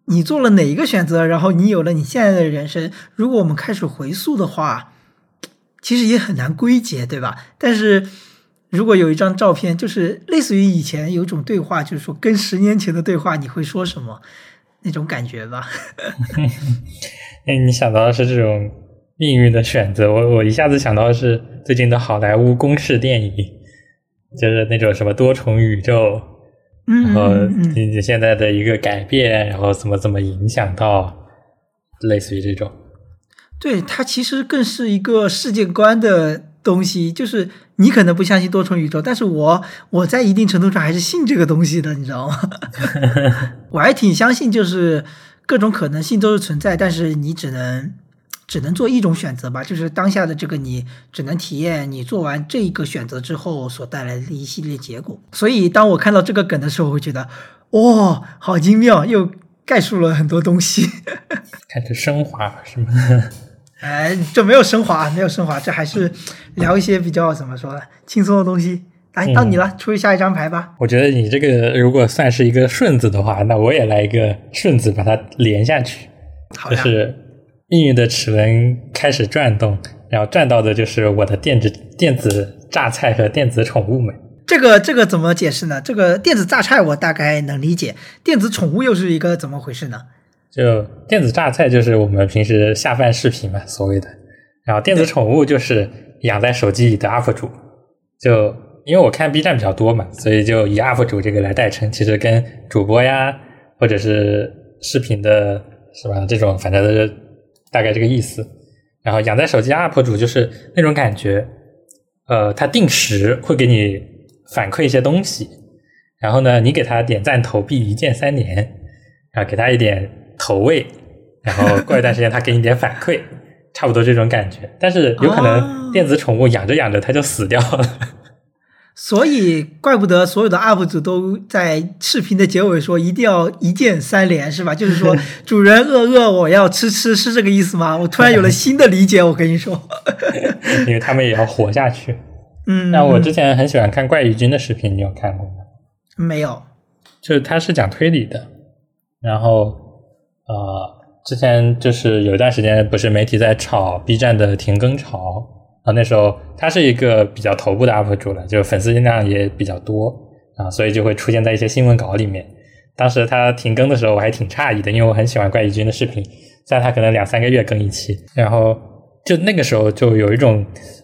你做了哪一个选择，然后你有了你现在的人生，如果我们开始回溯的话，其实也很难归结，对吧？但是如果有一张照片，就是类似于以前有一种对话，就是说跟十年前的对话，你会说什么？那种感觉吧。哎，你想到的是这种命运的选择，我我一下子想到的是最近的好莱坞公式电影，就是那种什么多重宇宙，然后你现在的一个改变，然后怎么怎么影响到，类似于这种。对，它其实更是一个世界观的东西，就是你可能不相信多重宇宙，但是我我在一定程度上还是信这个东西的，你知道吗？我还挺相信，就是。各种可能性都是存在，但是你只能只能做一种选择吧，就是当下的这个你只能体验你做完这一个选择之后所带来的一系列结果。所以当我看到这个梗的时候，会觉得哇，好精妙，又概述了很多东西，开始升华是吗？哎，这没有升华，没有升华，这还是聊一些比较怎么说呢，轻松的东西。来到你了，出下一张牌吧。我觉得你这个如果算是一个顺子的话，那我也来一个顺子，把它连下去。就是命运的齿轮开始转动，然后转到的就是我的电子电子榨菜和电子宠物们。这个这个怎么解释呢？这个电子榨菜我大概能理解，电子宠物又是一个怎么回事呢？就电子榨菜就是我们平时下饭视频嘛，所谓的。然后电子宠物就是养在手机里的 UP 主，就。因为我看 B 站比较多嘛，所以就以 UP 主这个来代称，其实跟主播呀，或者是视频的，是吧？这种反正是大概这个意思。然后养在手机 UP 主就是那种感觉，呃，他定时会给你反馈一些东西，然后呢，你给他点赞投币一键三连，然后给他一点投喂，然后过一段时间它给你点反馈，差不多这种感觉。但是有可能电子宠物养着养着它就死掉了。所以，怪不得所有的 UP 主都在视频的结尾说一定要一键三连，是吧？就是说，主人饿饿，我要吃吃，是这个意思吗？我突然有了新的理解，我跟你说，因为他们也要活下去。嗯，那我之前很喜欢看怪异君的视频，你有看过吗？没有，就是他是讲推理的，然后呃，之前就是有一段时间不是媒体在炒 B 站的停更潮。啊，那时候他是一个比较头部的 UP 主了，就粉丝量也比较多啊，所以就会出现在一些新闻稿里面。当时他停更的时候，我还挺诧异的，因为我很喜欢怪异君的视频，虽然他可能两三个月更一期，然后就那个时候就有一种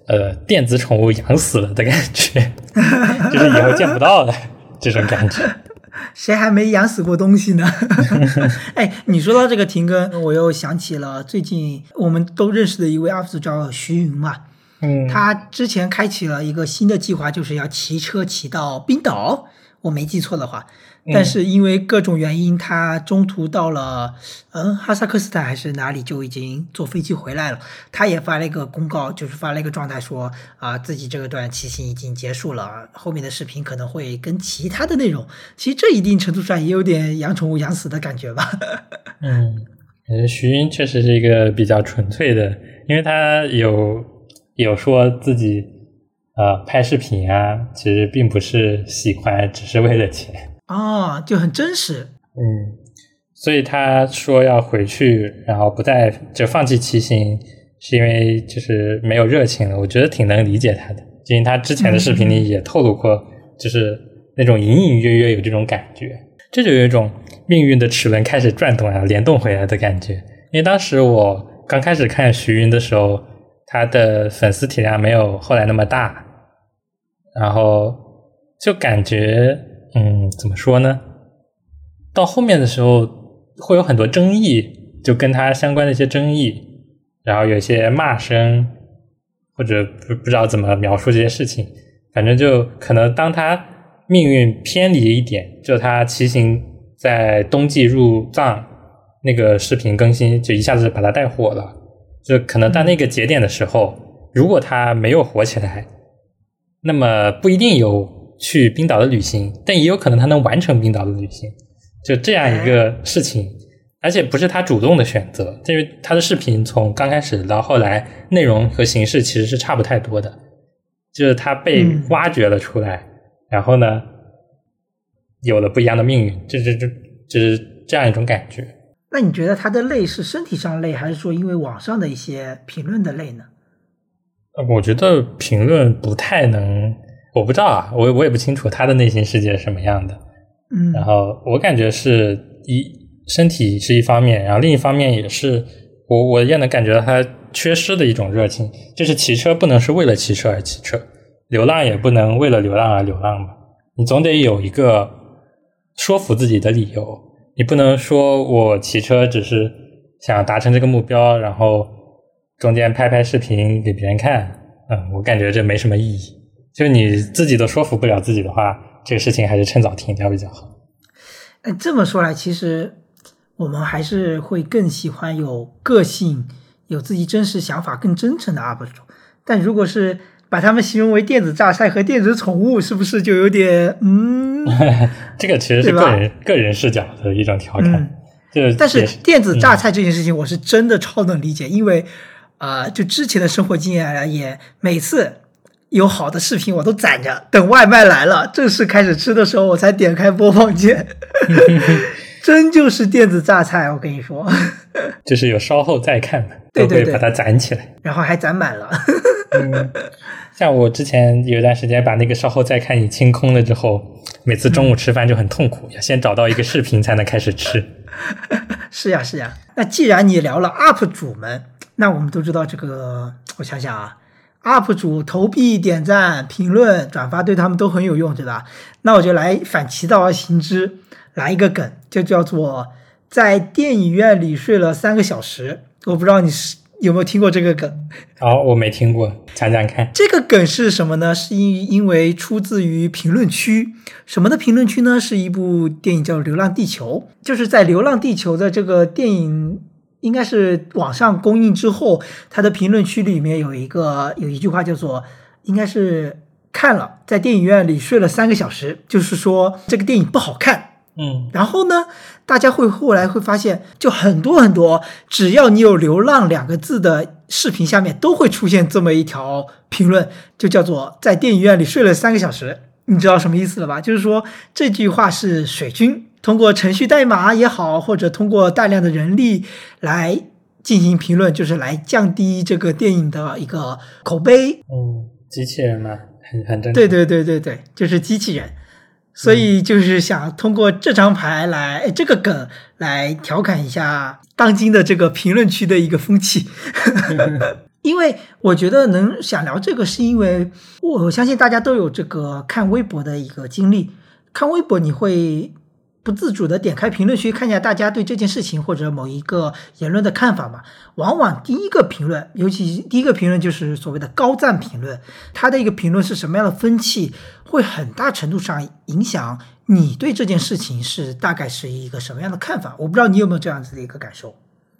呃电子宠物养死了的感觉，就是以后见不到了这种感觉。谁还没养死过东西呢？哎，你说到这个停更，我又想起了最近我们都认识的一位 UP 主叫徐云嘛。嗯，他之前开启了一个新的计划，就是要骑车骑到冰岛，我没记错的话。但是因为各种原因，他中途到了嗯哈萨克斯坦还是哪里，就已经坐飞机回来了。他也发了一个公告，就是发了一个状态说啊，自己这个段骑行已经结束了，后面的视频可能会跟其他的内容。其实这一定程度上也有点养宠物养死的感觉吧。嗯，感觉徐云确实是一个比较纯粹的，因为他有有说自己呃拍视频啊，其实并不是喜欢，只是为了钱。啊，就很真实。嗯，所以他说要回去，然后不再就放弃骑行，是因为就是没有热情了。我觉得挺能理解他的，因为他之前的视频里也透露过，就是那种隐隐约约有这种感觉，这就有一种命运的齿轮开始转动啊，联动回来的感觉。因为当时我刚开始看徐云的时候，他的粉丝体量没有后来那么大，然后就感觉。嗯，怎么说呢？到后面的时候会有很多争议，就跟他相关的一些争议，然后有一些骂声，或者不不知道怎么描述这些事情。反正就可能当他命运偏离一点，就他骑行在冬季入藏那个视频更新，就一下子把他带火了。就可能到那个节点的时候，如果他没有火起来，那么不一定有。去冰岛的旅行，但也有可能他能完成冰岛的旅行，就这样一个事情，而且不是他主动的选择，因为他的视频从刚开始到后来，内容和形式其实是差不太多的，就是他被挖掘了出来，然后呢，有了不一样的命运，这这这就是这样一种感觉。那你觉得他的累是身体上累，还是说因为网上的一些评论的累呢？我觉得评论不太能。我不知道啊，我我也不清楚他的内心世界是什么样的。嗯，然后我感觉是一身体是一方面，然后另一方面也是我我也能感觉到他缺失的一种热情，就是骑车不能是为了骑车而骑车，流浪也不能为了流浪而流浪嘛。你总得有一个说服自己的理由，你不能说我骑车只是想达成这个目标，然后中间拍拍视频给别人看。嗯，我感觉这没什么意义。就你自己都说服不了自己的话，这个事情还是趁早停掉比较好。哎，这么说来，其实我们还是会更喜欢有个性、有自己真实想法、更真诚的 UP 主。但如果是把他们形容为电子榨菜和电子宠物，是不是就有点嗯？这个其实是个人个人视角的一种调侃。就但是电子榨菜这件事情，我是真的超能理解，因为啊，就之前的生活经验而言，每次。有好的视频我都攒着，等外卖来了正式开始吃的时候，我才点开播放键。真就是电子榨菜，我跟你说，就是有稍后再看的，都可以把它攒起来，然后还攒满了 嗯。像我之前有一段时间把那个稍后再看你清空了之后，每次中午吃饭就很痛苦，要先找到一个视频才能开始吃。是呀是呀，那既然你聊了 UP 主们，那我们都知道这个，我想想啊。UP 主投币、点赞、评论、转发对他们都很有用，对吧？那我就来反其道而行之，来一个梗，就叫做在电影院里睡了三个小时。我不知道你是有没有听过这个梗？哦，我没听过，讲讲看。这个梗是什么呢？是因因为出自于评论区，什么的评论区呢？是一部电影叫《流浪地球》，就是在《流浪地球》的这个电影。应该是网上公映之后，他的评论区里面有一个有一句话叫做“应该是看了在电影院里睡了三个小时”，就是说这个电影不好看。嗯，然后呢，大家会后来会发现，就很多很多，只要你有“流浪”两个字的视频下面都会出现这么一条评论，就叫做在电影院里睡了三个小时。你知道什么意思了吧？就是说这句话是水军。通过程序代码也好，或者通过大量的人力来进行评论，就是来降低这个电影的一个口碑。嗯，机器人嘛，很很正常。对对对对对，就是机器人。所以就是想通过这张牌来哎这个梗来调侃一下当今的这个评论区的一个风气。因为我觉得能想聊这个，是因为我相信大家都有这个看微博的一个经历。看微博你会不自主的点开评论区看一下大家对这件事情或者某一个言论的看法嘛。往往第一个评论，尤其第一个评论就是所谓的高赞评论，它的一个评论是什么样的风气，会很大程度上影响你对这件事情是大概是一个什么样的看法。我不知道你有没有这样子的一个感受。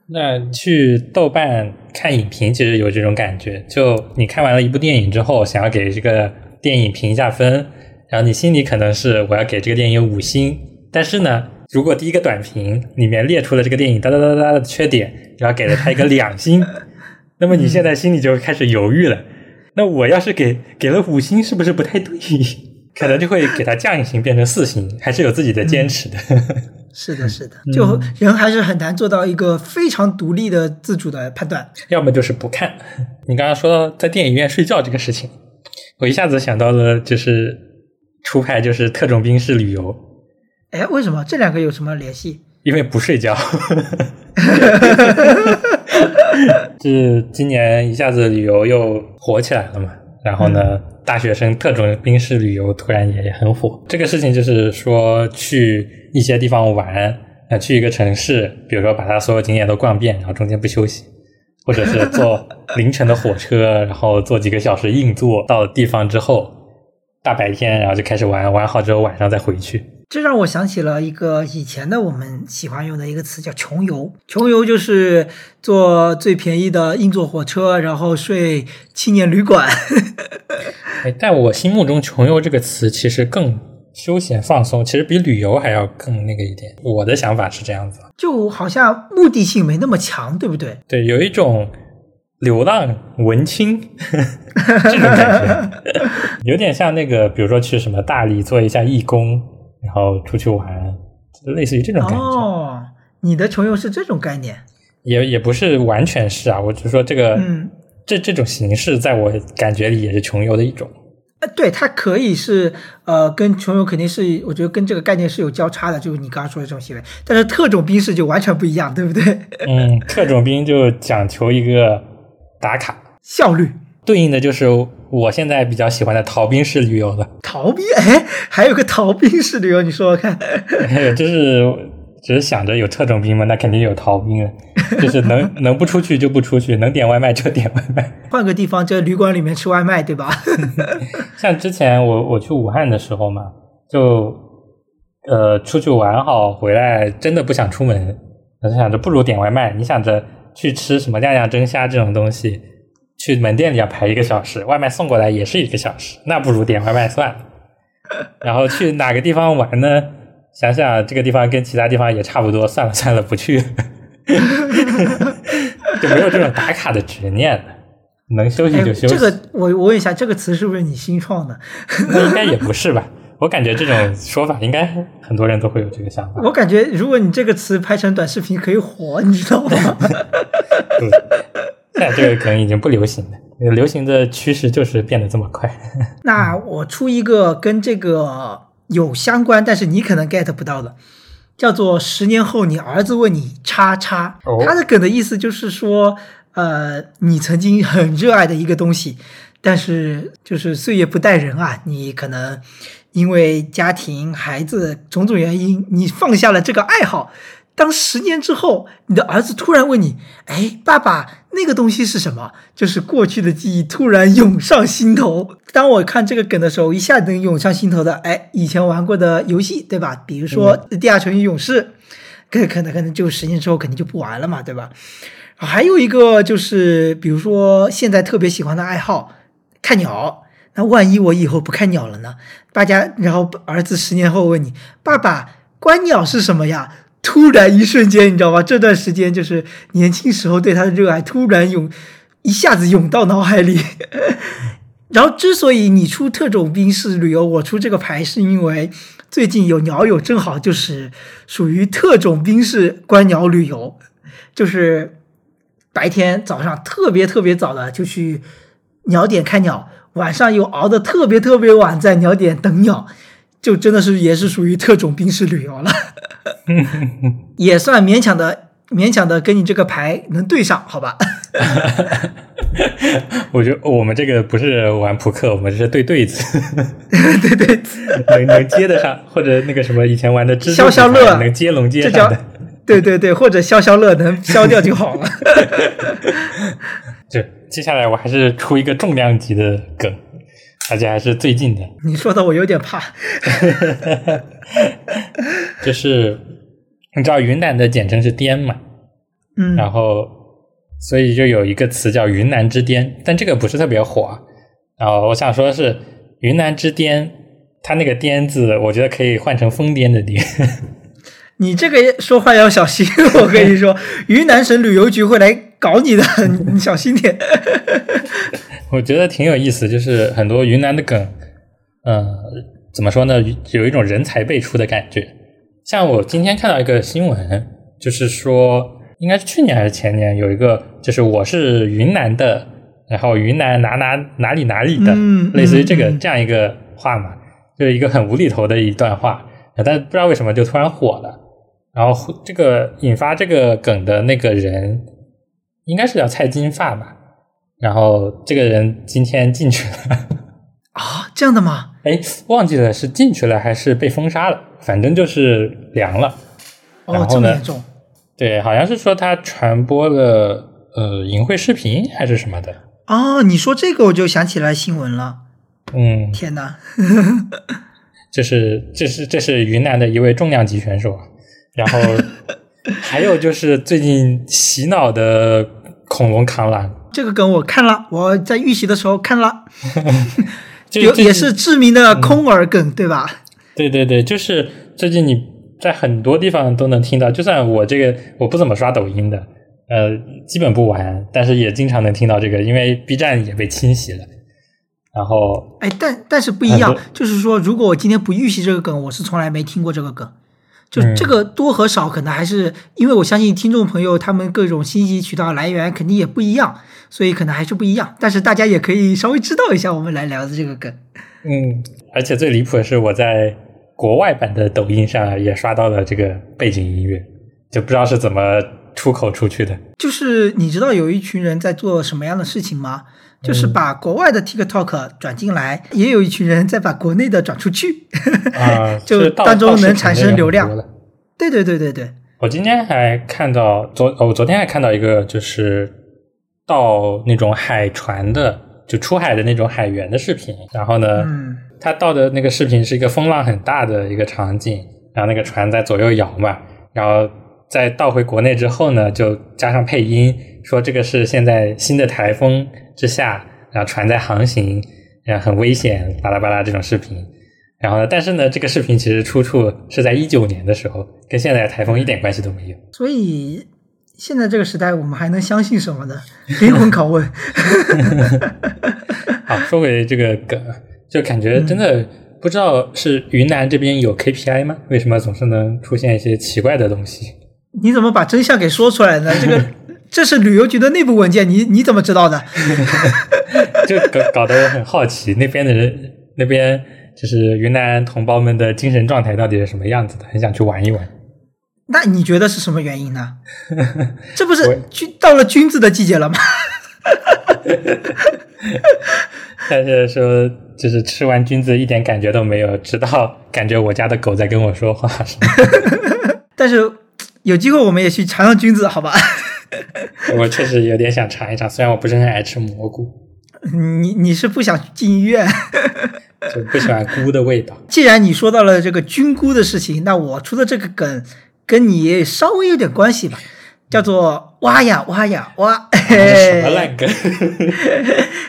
那去豆瓣看影评，其实有这种感觉。就你看完了一部电影之后，想要给这个电影评一下分，然后你心里可能是我要给这个电影五星。但是呢，如果第一个短评里面列出了这个电影哒哒哒哒的缺点，然后给了他一个两星，那么你现在心里就开始犹豫了。那我要是给给了五星，是不是不太对？可能就会给他降一星，变成四星，还是有自己的坚持的。是的，是的，就人还是很难做到一个非常独立的、自主的判断。要么就是不看。你刚刚说到在电影院睡觉这个事情，我一下子想到了，就是出牌就是特种兵式旅游。哎，为什么这两个有什么联系？因为不睡觉。是今年一下子旅游又火起来了嘛？然后呢，大学生特种兵式旅游突然也很火。这个事情就是说去一些地方玩，呃，去一个城市，比如说把它所有景点都逛遍，然后中间不休息，或者是坐凌晨的火车，然后坐几个小时硬座到了地方之后，大白天然后就开始玩，玩好之后晚上再回去。这让我想起了一个以前的我们喜欢用的一个词，叫“穷游”。穷游就是坐最便宜的硬座火车，然后睡青年旅馆。哎，在我心目中，“穷游”这个词其实更休闲放松，其实比旅游还要更那个一点。我的想法是这样子，就好像目的性没那么强，对不对？对，有一种流浪文青 这种感觉，有点像那个，比如说去什么大理做一下义工。然后出去玩，类似于这种感觉。哦，你的穷游是这种概念？也也不是完全是啊，我只是说这个，嗯，这这种形式在我感觉里也是穷游的一种。呃，对，它可以是呃，跟穷游肯定是，我觉得跟这个概念是有交叉的，就是你刚刚说的这种行为。但是特种兵是就完全不一样，对不对？嗯，特种兵就讲求一个打卡效率。对应的就是我现在比较喜欢的逃兵式旅游了。逃兵？哎，还有个逃兵式旅游，你说说看。就是只是想着有特种兵嘛，那肯定有逃兵了。就是能 能不出去就不出去，能点外卖就点外卖。换个地方，在旅馆里面吃外卖，对吧？像之前我我去武汉的时候嘛，就呃出去玩好回来，真的不想出门，我就想着不如点外卖。你想着去吃什么亮亮蒸虾这种东西？去门店里要排一个小时，外卖送过来也是一个小时，那不如点外卖算了。然后去哪个地方玩呢？想想这个地方跟其他地方也差不多，算了算了，不去，就没有这种打卡的执念了。能休息就休息。这个我我问一下，这个词是不是你新创的？那应该也不是吧？我感觉这种说法应该很多人都会有这个想法。我感觉如果你这个词拍成短视频可以火，你知道吗？现在这个可能已经不流行了，流行的趋势就是变得这么快。那我出一个跟这个有相关，但是你可能 get 不到的，叫做“十年后你儿子问你叉叉”，他的梗的意思就是说，呃，你曾经很热爱的一个东西，但是就是岁月不待人啊，你可能因为家庭、孩子种种原因，你放下了这个爱好。当十年之后，你的儿子突然问你：“哎，爸爸，那个东西是什么？”就是过去的记忆突然涌上心头。当我看这个梗的时候，一下子能涌上心头的，哎，以前玩过的游戏，对吧？比如说《地下城与勇士》，可可能可能就十年之后肯定就不玩了嘛，对吧？还有一个就是，比如说现在特别喜欢的爱好，看鸟。那万一我以后不看鸟了呢？大家，然后儿子十年后问你：“爸爸，观鸟是什么呀？”突然一瞬间，你知道吗？这段时间就是年轻时候对他的热爱突然涌，一下子涌到脑海里。然后，之所以你出特种兵式旅游，我出这个牌，是因为最近有鸟友正好就是属于特种兵式观鸟旅游，就是白天早上特别特别早的就去鸟点看鸟，晚上又熬得特别特别晚在鸟点等鸟，就真的是也是属于特种兵式旅游了，也算勉强的勉强的跟你这个牌能对上，好吧？我觉得我们这个不是玩扑克，我们是对对子，对对子，能能接得上，或者那个什么以前玩的消消乐能接龙接上的，对对对，或者消消乐能消掉就好了。就接下来我还是出一个重量级的梗，而且还是最近的，你说的我有点怕。就是你知道云南的简称是滇嘛，嗯，然后所以就有一个词叫云南之巅，但这个不是特别火。然后我想说的是云南之巅，它那个滇字，我觉得可以换成疯癫的癫。你这个说话要小心，我跟你说，云南省旅游局会来搞你的，你小心点。我觉得挺有意思，就是很多云南的梗，呃，怎么说呢？有一种人才辈出的感觉。像我今天看到一个新闻，就是说，应该是去年还是前年，有一个就是我是云南的，然后云南哪哪哪里哪里的，嗯类似于这个、嗯嗯这样一个话嘛，就是一个很无厘头的一段话，但不知道为什么就突然火了。然后这个引发这个梗的那个人，应该是叫蔡金发吧。然后这个人今天进去了，啊，这样的吗？哎，忘记了是进去了还是被封杀了，反正就是凉了。然哦，后呢这么严重？对，好像是说他传播了呃淫秽视频还是什么的。哦，你说这个我就想起来新闻了。嗯，天哪！这是这是这是云南的一位重量级选手啊。然后 还有就是最近洗脑的恐龙扛狼，这个梗我看了，我在预习的时候看了，就也是知名的空耳梗，对吧？对对对，就是最近你在很多地方都能听到，就算我这个我不怎么刷抖音的，呃，基本不玩，但是也经常能听到这个，因为 B 站也被清洗了。然后，哎，但但是不一样，就是说，如果我今天不预习这个梗，我是从来没听过这个梗。就嗯这个多和少，可能还是因为我相信听众朋友他们各种信息渠道来源肯定也不一样，所以可能还是不一样。但是大家也可以稍微知道一下我们来聊的这个梗。嗯，而且最离谱的是，我在国外版的抖音上也刷到了这个背景音乐，就不知道是怎么出口出去的。就是你知道有一群人在做什么样的事情吗？就是把国外的 TikTok 转进来，也有一群人在把国内的转出去。啊，就当中能产生流量对对对对对，我今天还看到昨哦，我昨天还看到一个就是到那种海船的，就出海的那种海员的视频。然后呢，嗯他到的那个视频是一个风浪很大的一个场景，然后那个船在左右摇嘛，然后在倒回国内之后呢，就加上配音说这个是现在新的台风之下，然后船在航行，然后很危险，巴拉巴拉这种视频。然后呢，但是呢，这个视频其实出处是在一九年的时候，跟现在的台风一点关系都没有。所以现在这个时代，我们还能相信什么呢？灵魂拷问。好，说回这个梗，就感觉真的不知道是云南这边有 KPI 吗？为什么总是能出现一些奇怪的东西？你怎么把真相给说出来呢？这个这是旅游局的内部文件，你你怎么知道的？就搞搞得我很好奇，那边的人，那边就是云南同胞们的精神状态到底是什么样子的，很想去玩一玩。那你觉得是什么原因呢？这不是君到了君子的季节了吗？但是说，就是吃完菌子一点感觉都没有，直到感觉我家的狗在跟我说话。但是有机会我们也去尝尝君子，好吧？我确实有点想尝一尝，虽然我不是很爱吃蘑菇，你你是不想进医院？就不喜欢菇的味道。既然你说到了这个菌菇的事情，那我出的这个梗跟你稍微有点关系吧，叫做挖呀挖呀挖，这什么烂梗？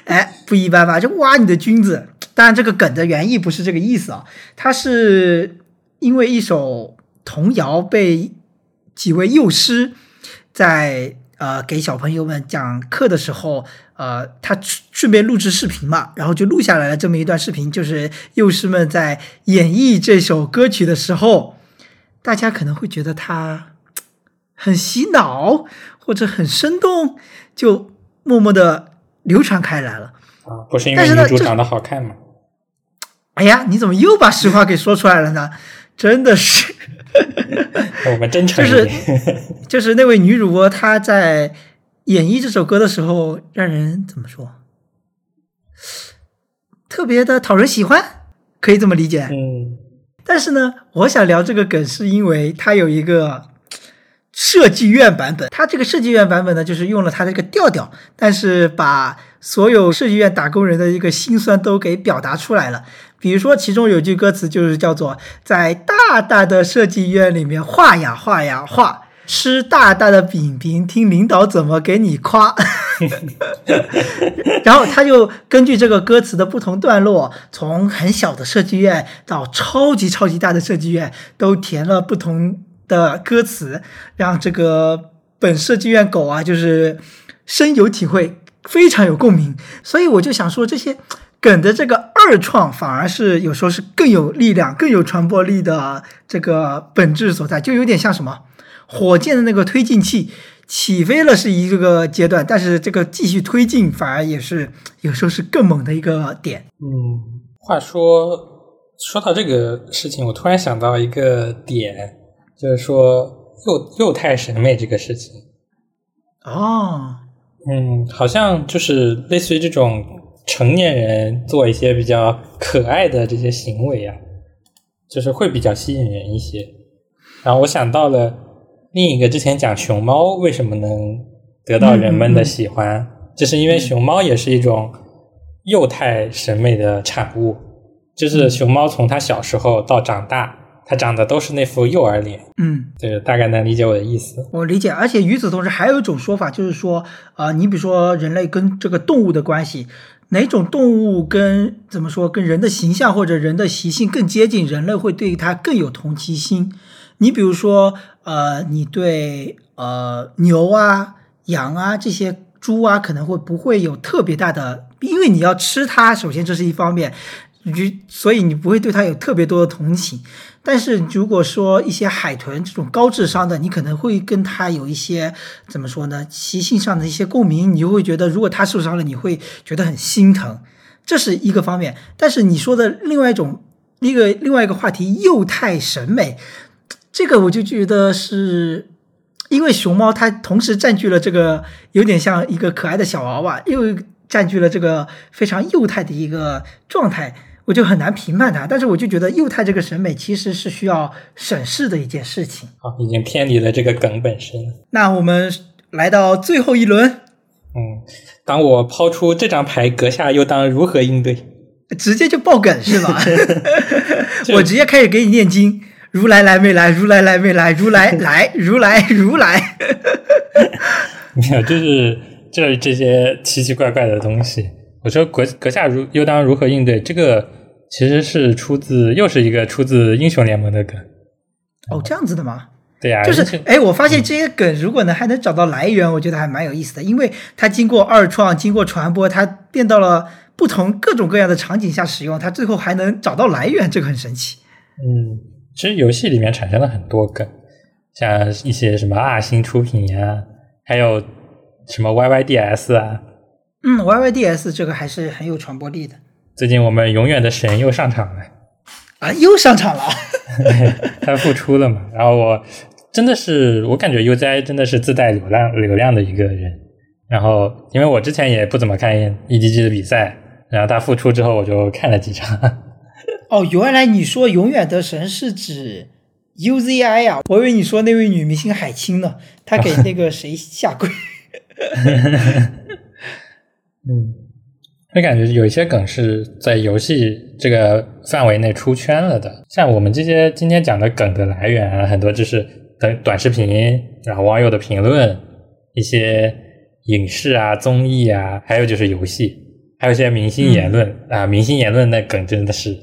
哎，不一般吧？就挖你的菌子。当然，这个梗的原意不是这个意思啊，它是因为一首童谣被几位幼师在呃给小朋友们讲课的时候，呃，他顺顺便录制视频嘛，然后就录下来了这么一段视频，就是幼师们在演绎这首歌曲的时候，大家可能会觉得他很洗脑或者很生动，就默默的流传开来了。啊，不是因为女主长得好看吗？哎呀，你怎么又把实话给说出来了呢？真的是，我们真诚就是就是那位女主播，她在演绎这首歌的时候，让人怎么说？特别的讨人喜欢，可以这么理解。嗯，但是呢，我想聊这个梗，是因为它有一个设计院版本。它这个设计院版本呢，就是用了它这个调调，但是把所有设计院打工人的一个心酸都给表达出来了。比如说，其中有句歌词就是叫做“在大大的设计院里面画呀画呀画，吃大大的饼饼，听领导怎么给你夸。”然后他就根据这个歌词的不同段落，从很小的设计院到超级超级大的设计院，都填了不同的歌词，让这个本设计院狗啊，就是深有体会，非常有共鸣。所以我就想说这些。梗的这个二创反而是有时候是更有力量、更有传播力的这个本质所在，就有点像什么火箭的那个推进器起飞了是一个阶段，但是这个继续推进反而也是有时候是更猛的一个点。嗯，话说说到这个事情，我突然想到一个点，就是说幼幼态审美这个事情。哦，嗯，好像就是类似于这种。成年人做一些比较可爱的这些行为啊，就是会比较吸引人一些。然后我想到了另一个，之前讲熊猫为什么能得到人们的喜欢，就是因为熊猫也是一种幼态审美的产物。就是熊猫从它小时候到长大，它长得都是那副幼儿脸。嗯，对，大概能理解我的意思。我理解。而且与此同时，还有一种说法，就是说，啊，你比如说人类跟这个动物的关系。哪种动物跟怎么说跟人的形象或者人的习性更接近，人类会对它更有同情心。你比如说，呃，你对呃牛啊、羊啊这些猪啊，可能会不会有特别大的，因为你要吃它，首先这是一方面。你所以你不会对它有特别多的同情，但是如果说一些海豚这种高智商的，你可能会跟它有一些怎么说呢，习性上的一些共鸣，你就会觉得如果它受伤了，你会觉得很心疼，这是一个方面。但是你说的另外一种一个另外一个话题，幼态审美，这个我就觉得是因为熊猫它同时占据了这个有点像一个可爱的小娃娃，又占据了这个非常幼态的一个状态。我就很难评判它，但是我就觉得幼态这个审美其实是需要审视的一件事情。好，已经偏离了这个梗本身。那我们来到最后一轮。嗯，当我抛出这张牌，阁下又当如何应对？直接就爆梗是吧？我直接开始给你念经：如来来没来？如来来没来？如来来，如来 如来。没有，就是就是这些奇奇怪怪的东西。我说阁阁下如又当如何应对？这个其实是出自又是一个出自英雄联盟的梗。哦，这样子的吗？对呀，就是哎，我发现这些梗如果呢还能找到来源，我觉得还蛮有意思的，因为它经过二创、经过传播，它变到了不同各种各样的场景下使用，它最后还能找到来源，这个很神奇。嗯，其实游戏里面产生了很多梗，像一些什么二星出品呀，还有什么 YYDS 啊。嗯，YYDS 这个还是很有传播力的。最近我们永远的神又上场了啊，又上场了，他复出了嘛？然后我真的是，我感觉 UZI 真的是自带流量流量的一个人。然后因为我之前也不怎么看 E D G 的比赛，然后他复出之后，我就看了几场。哦，原来你说永远的神是指 U Z I 啊？我以为你说那位女明星海清呢，她给那个谁下跪。嗯，会感觉有一些梗是在游戏这个范围内出圈了的。像我们这些今天讲的梗的来源啊，很多就是短短视频，然后网友的评论，一些影视啊、综艺啊，还有就是游戏，还有一些明星言论啊。明星言论那梗真的是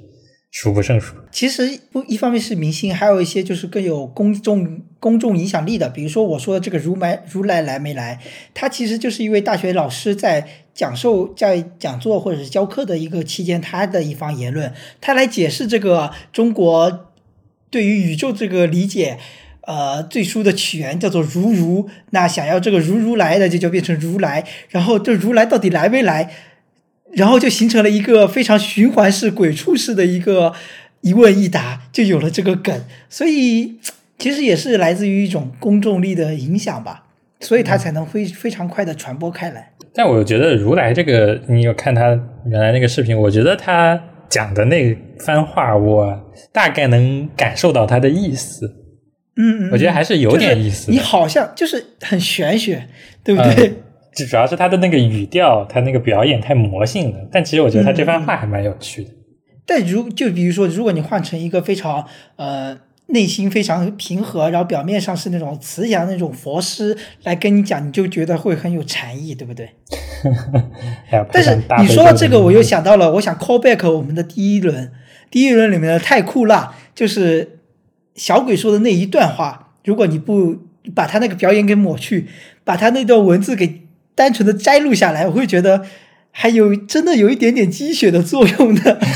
数不胜数。其实不，一方面是明星，还有一些就是更有公众公众影响力的。比如说我说的这个如来如来来没来，他其实就是一位大学老师在。讲授在讲座或者是教课的一个期间，他的一方言论，他来解释这个中国对于宇宙这个理解，呃，最初的起源叫做如如，那想要这个如如来的就就变成如来，然后这如来到底来没来，然后就形成了一个非常循环式、鬼畜式的一个一问一答，就有了这个梗。所以其实也是来自于一种公众力的影响吧，所以它才能非非常快的传播开来。但我觉得如来这个，你有看他原来那个视频？我觉得他讲的那番话，我大概能感受到他的意思。嗯，我觉得还是有点意思。你好像就是很玄学，对不对？就主要是他的那个语调，他那个表演太魔性了。但其实我觉得他这番话还蛮有趣的。但如就比如说，如果你换成一个非常呃内心非常平和，然后表面上是那种慈祥那种佛师来跟你讲，你就觉得会很有禅意，对不对？但是你说到这个，我又想到了，我想 call back 我们的第一轮，第一轮里面的太酷辣，就是。小鬼说的那一段话，如果你不把他那个表演给抹去，把他那段文字给单纯的摘录下来，我会觉得还有真的有一点点积雪的作用的。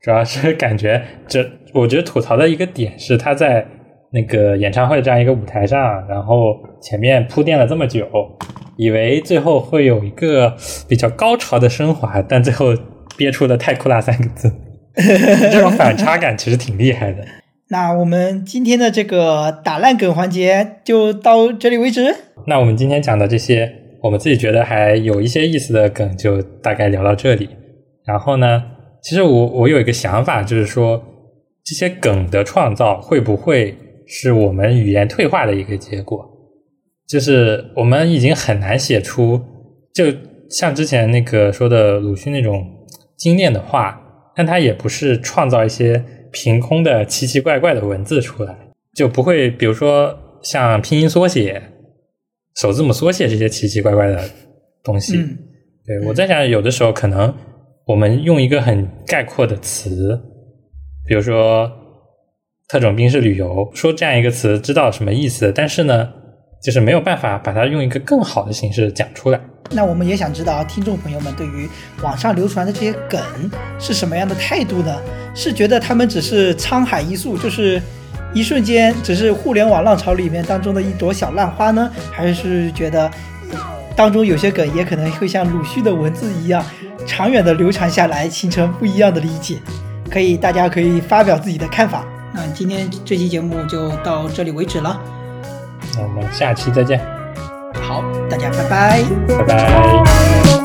主要是感觉这，我觉得吐槽的一个点是他在那个演唱会这样一个舞台上，然后前面铺垫了这么久，以为最后会有一个比较高潮的升华，但最后憋出了“太酷啦”三个字。这种反差感其实挺厉害的。那我们今天的这个打烂梗环节就到这里为止。那我们今天讲的这些，我们自己觉得还有一些意思的梗，就大概聊到这里。然后呢，其实我我有一个想法，就是说这些梗的创造会不会是我们语言退化的一个结果？就是我们已经很难写出，就像之前那个说的鲁迅那种精炼的话。但它也不是创造一些凭空的奇奇怪怪的文字出来，就不会比如说像拼音缩写、首字母缩写这些奇奇怪怪的东西。对我在想，有的时候可能我们用一个很概括的词，比如说“特种兵式旅游”，说这样一个词知道什么意思，但是呢，就是没有办法把它用一个更好的形式讲出来。那我们也想知道，听众朋友们对于网上流传的这些梗是什么样的态度呢？是觉得他们只是沧海一粟，就是一瞬间，只是互联网浪潮里面当中的一朵小浪花呢？还是觉得当中有些梗也可能会像鲁迅的文字一样，长远的流传下来，形成不一样的理解？可以，大家可以发表自己的看法。那今天这期节目就到这里为止了，那我们下期再见。好，大家拜拜，拜拜。